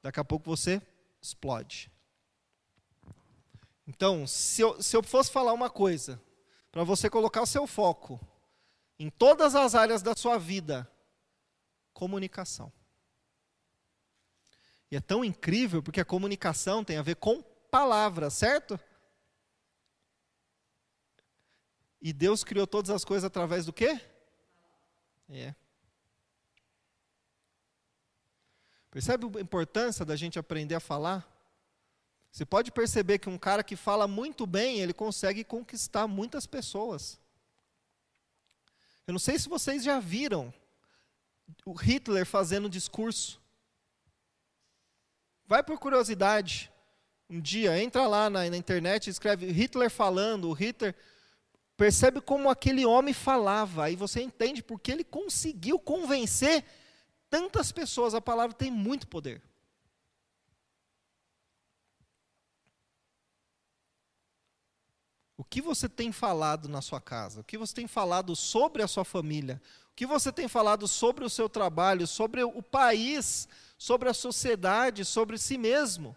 daqui a pouco você explode. Então, se eu, se eu fosse falar uma coisa, para você colocar o seu foco em todas as áreas da sua vida, comunicação. E é tão incrível porque a comunicação tem a ver com palavras, certo? E Deus criou todas as coisas através do quê? É. Percebe a importância da gente aprender a falar? Você pode perceber que um cara que fala muito bem, ele consegue conquistar muitas pessoas. Eu não sei se vocês já viram o Hitler fazendo discurso. Vai por curiosidade. Um dia, entra lá na, na internet e escreve Hitler falando, o Hitler. Percebe como aquele homem falava, aí você entende porque ele conseguiu convencer tantas pessoas, a palavra tem muito poder. O que você tem falado na sua casa? O que você tem falado sobre a sua família? O que você tem falado sobre o seu trabalho, sobre o país, sobre a sociedade, sobre si mesmo?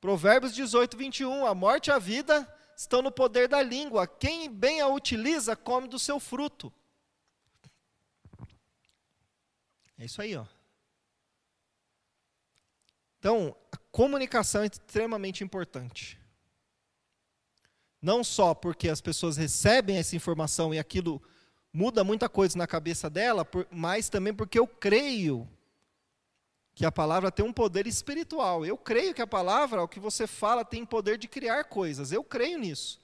Provérbios 18, 21. A morte e a vida estão no poder da língua. Quem bem a utiliza, come do seu fruto. É isso aí, ó. Então, a comunicação é extremamente importante. Não só porque as pessoas recebem essa informação e aquilo muda muita coisa na cabeça dela, mas também porque eu creio que a palavra tem um poder espiritual. Eu creio que a palavra, o que você fala, tem poder de criar coisas. Eu creio nisso.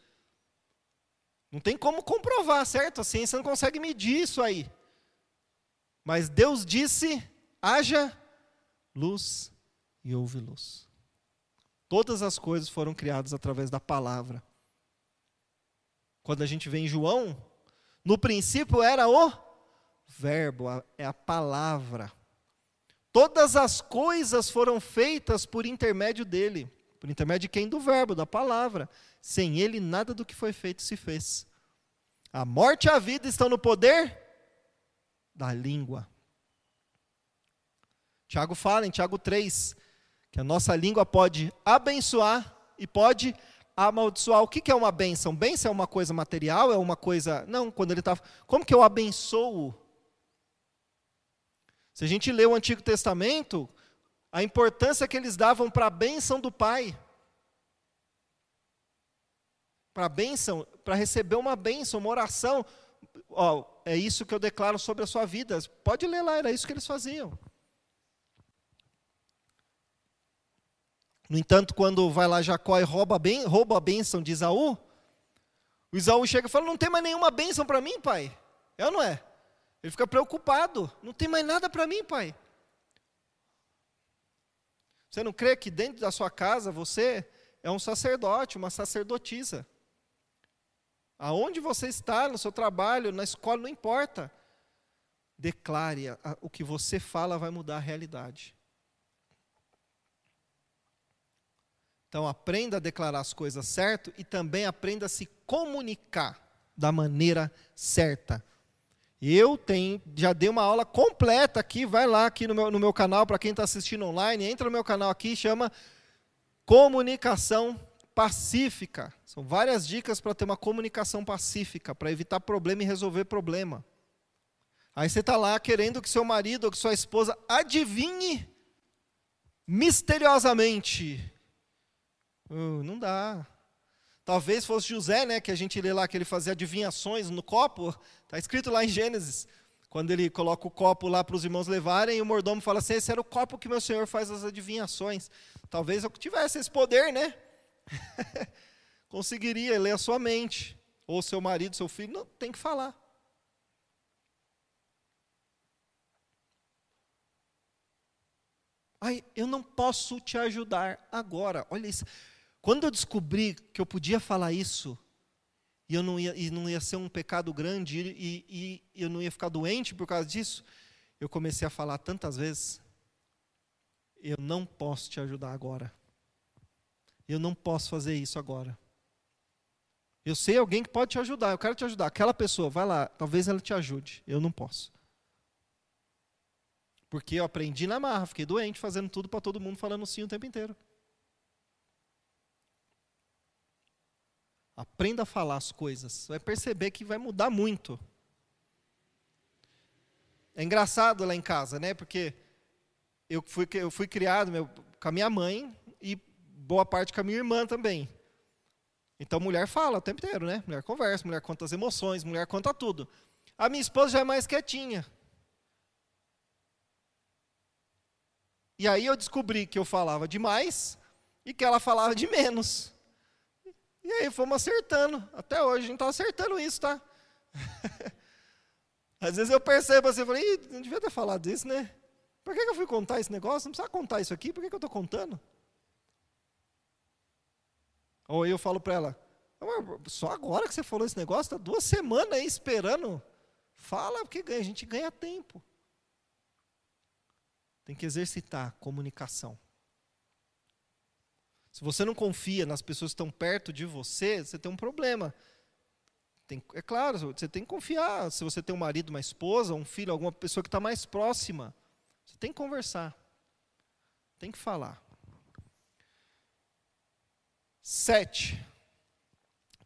Não tem como comprovar, certo? A ciência não consegue medir isso aí. Mas Deus disse: haja luz e houve luz. Todas as coisas foram criadas através da palavra. Quando a gente vê em João, no princípio era o Verbo, é a palavra. Todas as coisas foram feitas por intermédio dele. Por intermédio de quem? Do Verbo, da palavra. Sem ele, nada do que foi feito se fez. A morte e a vida estão no poder da língua. Tiago fala em Tiago 3 que a nossa língua pode abençoar e pode amaldiçoar. O que é uma bênção? Bênção é uma coisa material? É uma coisa. Não, quando ele está. Como que eu abençoo se a gente lê o Antigo Testamento, a importância que eles davam para a bênção do Pai. Para a bênção, para receber uma bênção, uma oração. Ó, é isso que eu declaro sobre a sua vida. Pode ler lá, era isso que eles faziam. No entanto, quando vai lá Jacó e rouba ben, rouba a bênção de Isaú, o Isaú chega e fala: Não tem mais nenhuma bênção para mim, pai. É ou não é? Ele fica preocupado. Não tem mais nada para mim, pai. Você não crê que dentro da sua casa você é um sacerdote, uma sacerdotisa? Aonde você está, no seu trabalho, na escola, não importa. Declare, o que você fala vai mudar a realidade. Então aprenda a declarar as coisas certo e também aprenda a se comunicar da maneira certa. Eu tenho, já dei uma aula completa aqui, vai lá aqui no meu, no meu canal, para quem está assistindo online, entra no meu canal aqui, chama Comunicação Pacífica. São várias dicas para ter uma comunicação pacífica, para evitar problema e resolver problema. Aí você está lá querendo que seu marido ou que sua esposa adivinhe misteriosamente. Uh, não dá. Talvez fosse José, né, que a gente lê lá que ele fazia adivinhações no copo. Está escrito lá em Gênesis. Quando ele coloca o copo lá para os irmãos levarem, e o mordomo fala assim: esse era o copo que meu senhor faz as adivinhações. Talvez eu tivesse esse poder, né? Conseguiria ler a sua mente. Ou seu marido, seu filho. Não, tem que falar. Ai, eu não posso te ajudar agora. Olha isso. Quando eu descobri que eu podia falar isso, e, eu não ia, e não ia ser um pecado grande, e, e, e eu não ia ficar doente por causa disso, eu comecei a falar tantas vezes: eu não posso te ajudar agora. Eu não posso fazer isso agora. Eu sei alguém que pode te ajudar, eu quero te ajudar. Aquela pessoa, vai lá, talvez ela te ajude. Eu não posso. Porque eu aprendi na marra, fiquei doente fazendo tudo para todo mundo, falando sim o tempo inteiro. Aprenda a falar as coisas. Vai perceber que vai mudar muito. É engraçado lá em casa, né? Porque eu fui, eu fui criado meu, com a minha mãe e boa parte com a minha irmã também. Então, mulher fala o tempo inteiro, né? Mulher conversa, mulher conta as emoções, mulher conta tudo. A minha esposa já é mais quietinha. E aí eu descobri que eu falava demais e que ela falava de menos. E aí fomos acertando. Até hoje a gente está acertando isso, tá? Às vezes eu percebo assim, eu falei, não devia ter falado isso, né? Por que, eu fui contar esse negócio? Não precisa contar isso aqui, por que, que eu estou contando? Ou eu falo para ela, só agora que você falou esse negócio, está duas semanas aí esperando. Fala, porque a gente ganha tempo. Tem que exercitar comunicação. Se você não confia nas pessoas que estão perto de você, você tem um problema. Tem, é claro, você tem que confiar. Se você tem um marido, uma esposa, um filho, alguma pessoa que está mais próxima, você tem que conversar. Tem que falar. Sete.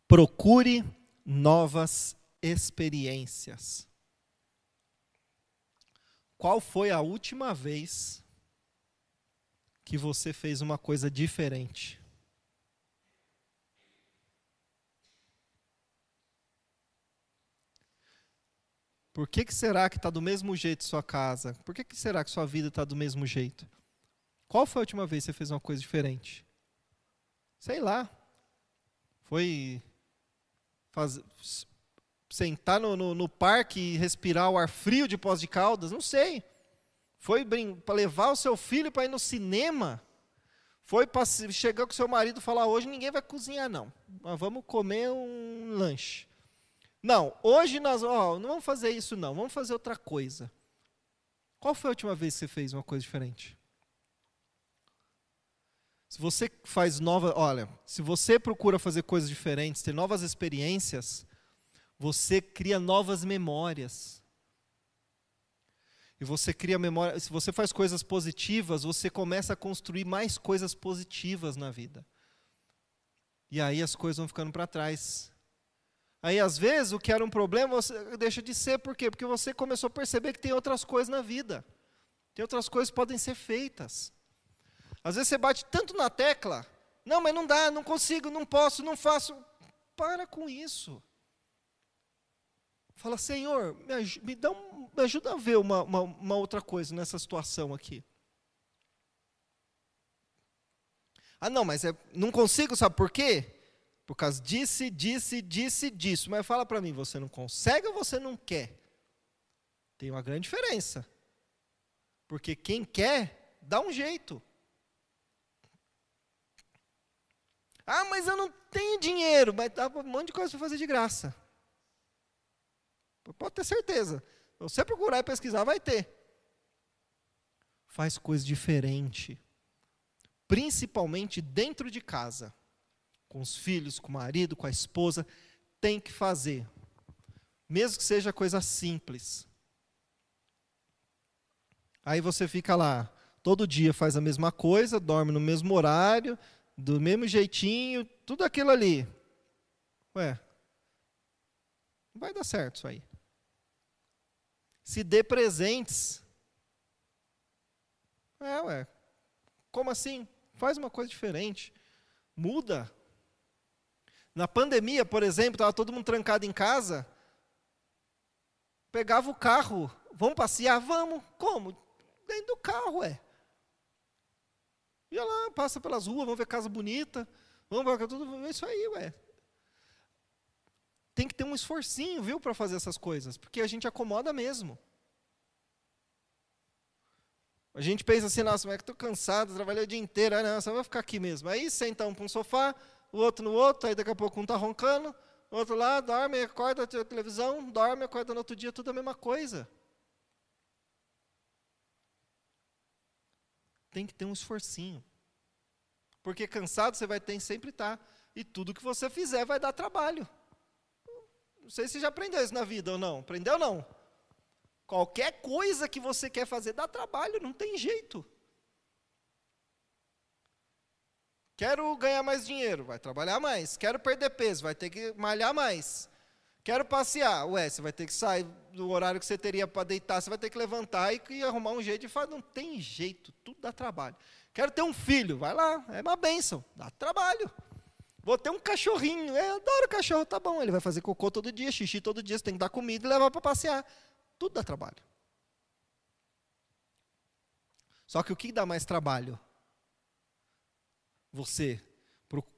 Procure novas experiências. Qual foi a última vez que você fez uma coisa diferente? Por que, que será que está do mesmo jeito sua casa? Por que, que será que sua vida está do mesmo jeito? Qual foi a última vez que você fez uma coisa diferente? Sei lá. Foi sentar no, no, no, parque e respirar o ar frio de Pós de Caldas? Não sei. Foi para levar o seu filho para ir no cinema? Foi para chegar com seu marido e falar: hoje ninguém vai cozinhar, não. Nós vamos comer um lanche. Não, hoje nós não vamos fazer isso, não. Vamos fazer outra coisa. Qual foi a última vez que você fez uma coisa diferente? Se você faz nova, olha, se você procura fazer coisas diferentes, ter novas experiências, você cria novas memórias. E você cria memória, se você faz coisas positivas, você começa a construir mais coisas positivas na vida. E aí as coisas vão ficando para trás. Aí, às vezes, o que era um problema deixa de ser, por quê? Porque você começou a perceber que tem outras coisas na vida. Tem outras coisas que podem ser feitas. Às vezes você bate tanto na tecla, não, mas não dá, não consigo, não posso, não faço. Para com isso. Fala, Senhor, me, me, dá um, me ajuda a ver uma, uma, uma outra coisa nessa situação aqui. Ah, não, mas é, não consigo, sabe por quê? Por causa disse, disse, disse, disso. Mas fala para mim, você não consegue ou você não quer? Tem uma grande diferença. Porque quem quer, dá um jeito. Ah, mas eu não tenho dinheiro. Mas dá um monte de coisa para fazer de graça. Pode ter certeza. Se você procurar e pesquisar, vai ter. Faz coisa diferente. Principalmente dentro de casa com os filhos, com o marido, com a esposa, tem que fazer. Mesmo que seja coisa simples. Aí você fica lá, todo dia faz a mesma coisa, dorme no mesmo horário, do mesmo jeitinho, tudo aquilo ali. Ué, não vai dar certo isso aí. Se dê presentes. É, ué. Como assim? Faz uma coisa diferente. Muda. Na pandemia, por exemplo, estava todo mundo trancado em casa. Pegava o carro, vamos passear? Vamos. Como? Dentro do carro, é. Ia lá, passa pelas ruas, vamos ver casa bonita, vamos ver tudo, isso aí, ué. Tem que ter um esforcinho, viu, para fazer essas coisas, porque a gente acomoda mesmo. A gente pensa assim, nossa, mas é que estou cansado, trabalhei o dia inteiro, ah, não, só vou ficar aqui mesmo. Aí senta um para um sofá, o outro no outro, aí daqui a pouco um está roncando, o outro lá dorme, acorda a televisão, dorme, acorda no outro dia, tudo a mesma coisa. Tem que ter um esforcinho. Porque cansado você vai ter sempre estar. Tá. E tudo que você fizer vai dar trabalho. Não sei se já aprendeu isso na vida ou não. Aprendeu não? Qualquer coisa que você quer fazer dá trabalho, não tem jeito. Quero ganhar mais dinheiro, vai trabalhar mais. Quero perder peso, vai ter que malhar mais. Quero passear, ué, você vai ter que sair do horário que você teria para deitar, você vai ter que levantar e, e arrumar um jeito de fazer. Não tem jeito, tudo dá trabalho. Quero ter um filho, vai lá, é uma benção, dá trabalho. Vou ter um cachorrinho, eu adoro cachorro, tá bom, ele vai fazer cocô todo dia, xixi todo dia, você tem que dar comida e levar para passear. Tudo dá trabalho. Só que o que dá mais trabalho? você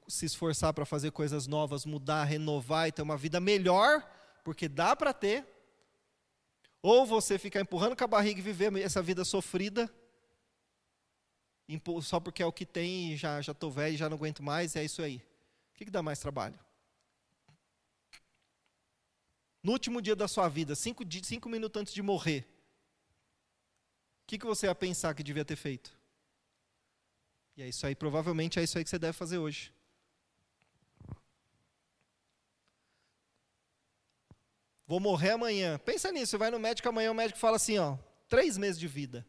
se esforçar para fazer coisas novas, mudar, renovar e ter uma vida melhor, porque dá para ter, ou você ficar empurrando com a barriga e viver essa vida sofrida, só porque é o que tem e já estou velho, já não aguento mais, é isso aí. Que, que dá mais trabalho? No último dia da sua vida, cinco, cinco minutos antes de morrer, o que, que você ia pensar que devia ter feito? E é isso aí, provavelmente é isso aí que você deve fazer hoje. Vou morrer amanhã. Pensa nisso, você vai no médico amanhã, o médico fala assim, ó, três meses de vida.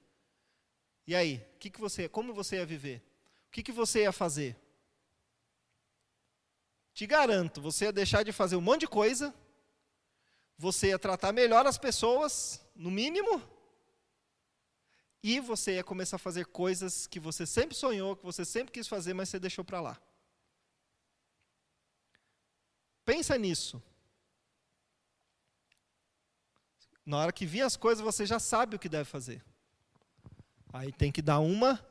E aí, que que você, como você ia viver? O que, que você ia fazer? Te garanto, você ia deixar de fazer um monte de coisa, você ia tratar melhor as pessoas, no mínimo, e você ia começar a fazer coisas que você sempre sonhou, que você sempre quis fazer, mas você deixou para lá. Pensa nisso. Na hora que vir as coisas, você já sabe o que deve fazer. Aí tem que dar uma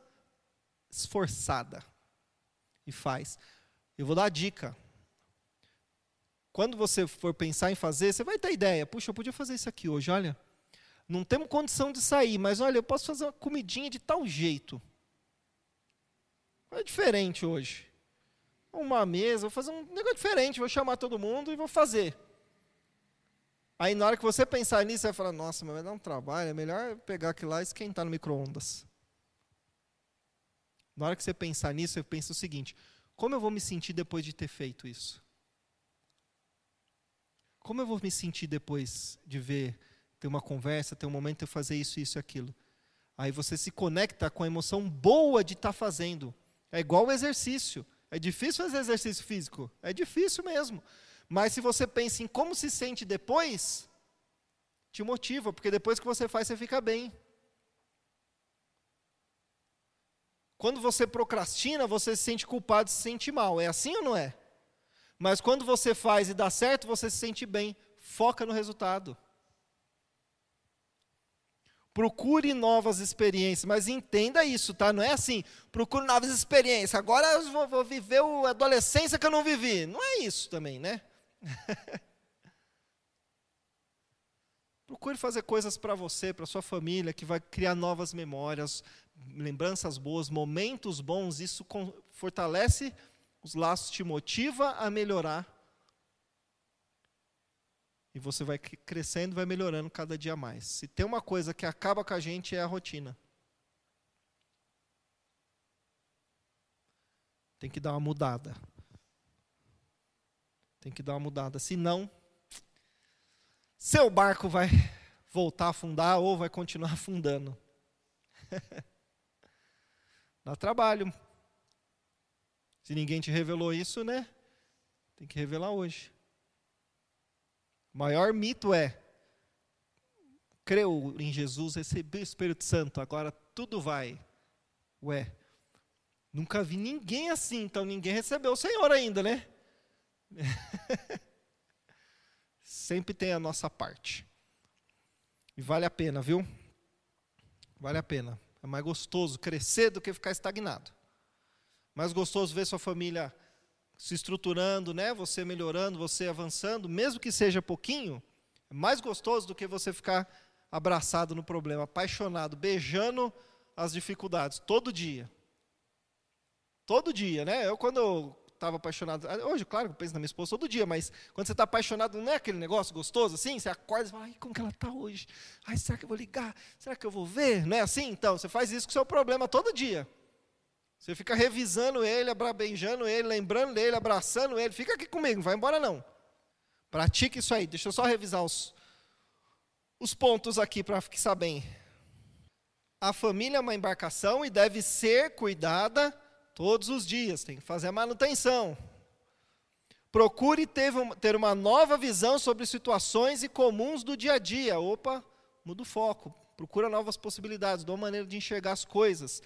esforçada. E faz. Eu vou dar a dica. Quando você for pensar em fazer, você vai ter ideia. Puxa, eu podia fazer isso aqui hoje, olha. Não temos condição de sair, mas olha, eu posso fazer uma comidinha de tal jeito. É diferente hoje. Uma mesa, vou fazer um negócio diferente, vou chamar todo mundo e vou fazer. Aí na hora que você pensar nisso, você vai falar, nossa, mas vai dar um trabalho, é melhor pegar aquilo lá e esquentar no micro-ondas. Na hora que você pensar nisso, você pensa o seguinte: como eu vou me sentir depois de ter feito isso? Como eu vou me sentir depois de ver, ter uma conversa, ter um momento de eu fazer isso, isso e aquilo? Aí você se conecta com a emoção boa de estar tá fazendo. É igual o exercício. É difícil fazer exercício físico? É difícil mesmo. Mas se você pensa em como se sente depois, te motiva, porque depois que você faz, você fica bem. Quando você procrastina, você se sente culpado, se sente mal. É assim ou não é? Mas quando você faz e dá certo, você se sente bem. Foca no resultado. Procure novas experiências, mas entenda isso, tá? Não é assim, procure novas experiências. Agora eu vou, vou viver a adolescência que eu não vivi. Não é isso também, né? Procure fazer coisas para você, para sua família, que vai criar novas memórias, lembranças boas, momentos bons. Isso fortalece os laços te motiva a melhorar. E você vai crescendo, vai melhorando cada dia mais. Se tem uma coisa que acaba com a gente é a rotina. Tem que dar uma mudada. Tem que dar uma mudada. Senão, seu barco vai voltar a afundar ou vai continuar afundando. Dá trabalho, se ninguém te revelou isso, né? Tem que revelar hoje. O maior mito é: creu em Jesus, recebeu o Espírito Santo, agora tudo vai. Ué, nunca vi ninguém assim, então ninguém recebeu o Senhor ainda, né? Sempre tem a nossa parte. E vale a pena, viu? Vale a pena. É mais gostoso crescer do que ficar estagnado. Mais gostoso ver sua família se estruturando, né? Você melhorando, você avançando, mesmo que seja pouquinho, é mais gostoso do que você ficar abraçado no problema, apaixonado, beijando as dificuldades todo dia. Todo dia, né? Eu quando estava apaixonado, hoje, claro, eu penso na minha esposa todo dia, mas quando você está apaixonado, não é aquele negócio gostoso assim? Você acorda e fala, ai, como que ela está hoje? Ai, será que eu vou ligar? Será que eu vou ver? Não é assim? Então, você faz isso com o seu problema todo dia. Você fica revisando ele, abrabeijando ele, lembrando dele, abraçando ele. Fica aqui comigo, não vai embora não. Pratique isso aí. Deixa eu só revisar os, os pontos aqui para ficar bem. A família é uma embarcação e deve ser cuidada todos os dias. Tem que fazer a manutenção. Procure ter, uma nova visão sobre situações e comuns do dia a dia. Opa, muda o foco. Procura novas possibilidades, uma maneira de enxergar as coisas.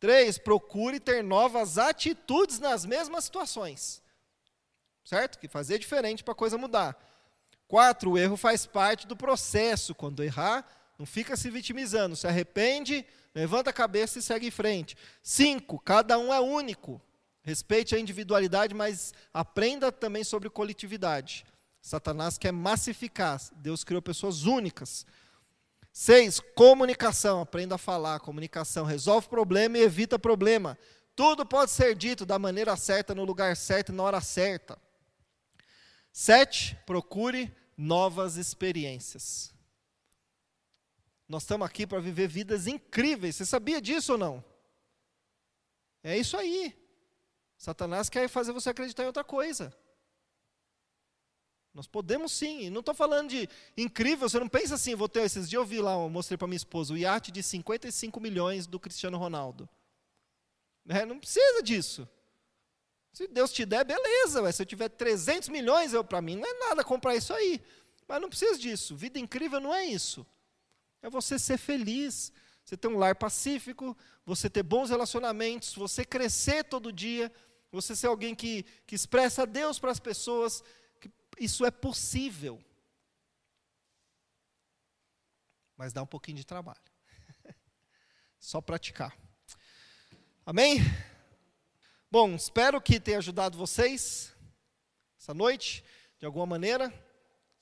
Três, procure ter novas atitudes nas mesmas situações. Certo? Que fazer diferente para a coisa mudar. Quatro, o erro faz parte do processo. Quando errar, não fica se vitimizando. Se arrepende, levanta a cabeça e segue em frente. Cinco, cada um é único. Respeite a individualidade, mas aprenda também sobre coletividade. Satanás quer massificar. Deus criou pessoas únicas. Seis, comunicação. Aprenda a falar. Comunicação resolve problema e evita problema. Tudo pode ser dito da maneira certa, no lugar certo e na hora certa. Sete, procure novas experiências. Nós estamos aqui para viver vidas incríveis. Você sabia disso ou não? É isso aí. Satanás quer fazer você acreditar em outra coisa. Nós podemos sim. não estou falando de incrível, você não pensa assim, vou ter esses dias eu vi lá, eu mostrei para minha esposa, o iate de 55 milhões do Cristiano Ronaldo. É, não precisa disso. Se Deus te der, beleza. Mas se eu tiver 300 milhões, para mim não é nada comprar isso aí. Mas não precisa disso. Vida incrível não é isso. É você ser feliz, você ter um lar pacífico, você ter bons relacionamentos, você crescer todo dia, você ser alguém que, que expressa Deus para as pessoas. Isso é possível. Mas dá um pouquinho de trabalho. Só praticar. Amém? Bom, espero que tenha ajudado vocês essa noite, de alguma maneira.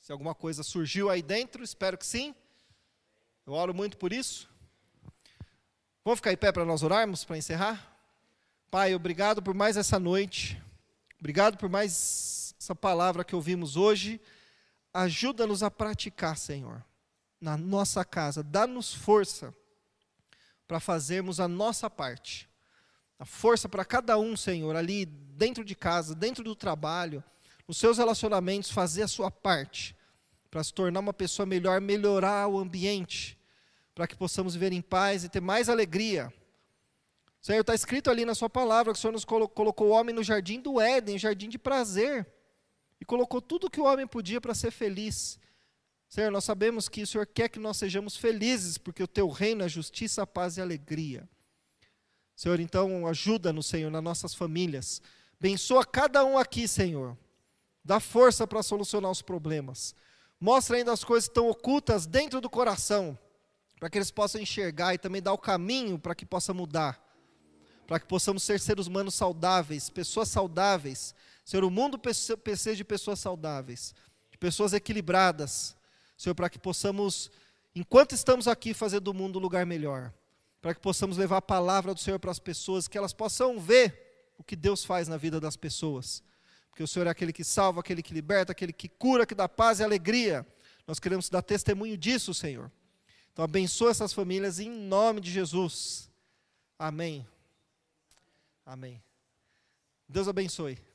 Se alguma coisa surgiu aí dentro, espero que sim. Eu oro muito por isso. Vamos ficar em pé para nós orarmos, para encerrar? Pai, obrigado por mais essa noite. Obrigado por mais essa palavra que ouvimos hoje. Ajuda-nos a praticar, Senhor, na nossa casa. Dá-nos força para fazermos a nossa parte a força para cada um, Senhor, ali dentro de casa, dentro do trabalho, nos seus relacionamentos, fazer a sua parte, para se tornar uma pessoa melhor, melhorar o ambiente, para que possamos viver em paz e ter mais alegria. Senhor, está escrito ali na Sua palavra que o Senhor nos colocou o homem no jardim do Éden, jardim de prazer, e colocou tudo que o homem podia para ser feliz. Senhor, nós sabemos que o Senhor quer que nós sejamos felizes, porque o Teu reino é justiça, paz e alegria. Senhor, então ajuda-nos, Senhor, nas nossas famílias. Bençoa cada um aqui, Senhor. Dá força para solucionar os problemas. Mostra ainda as coisas que estão ocultas dentro do coração, para que eles possam enxergar e também dar o caminho para que possa mudar. Para que possamos ser seres humanos saudáveis, pessoas saudáveis. Senhor, o mundo precisa de pessoas saudáveis, de pessoas equilibradas. Senhor, para que possamos, enquanto estamos aqui, fazer do mundo um lugar melhor para que possamos levar a palavra do Senhor para as pessoas, que elas possam ver o que Deus faz na vida das pessoas. Porque o Senhor é aquele que salva, aquele que liberta, aquele que cura, que dá paz e alegria. Nós queremos dar testemunho disso, Senhor. Então abençoa essas famílias em nome de Jesus. Amém. Amém. Deus abençoe.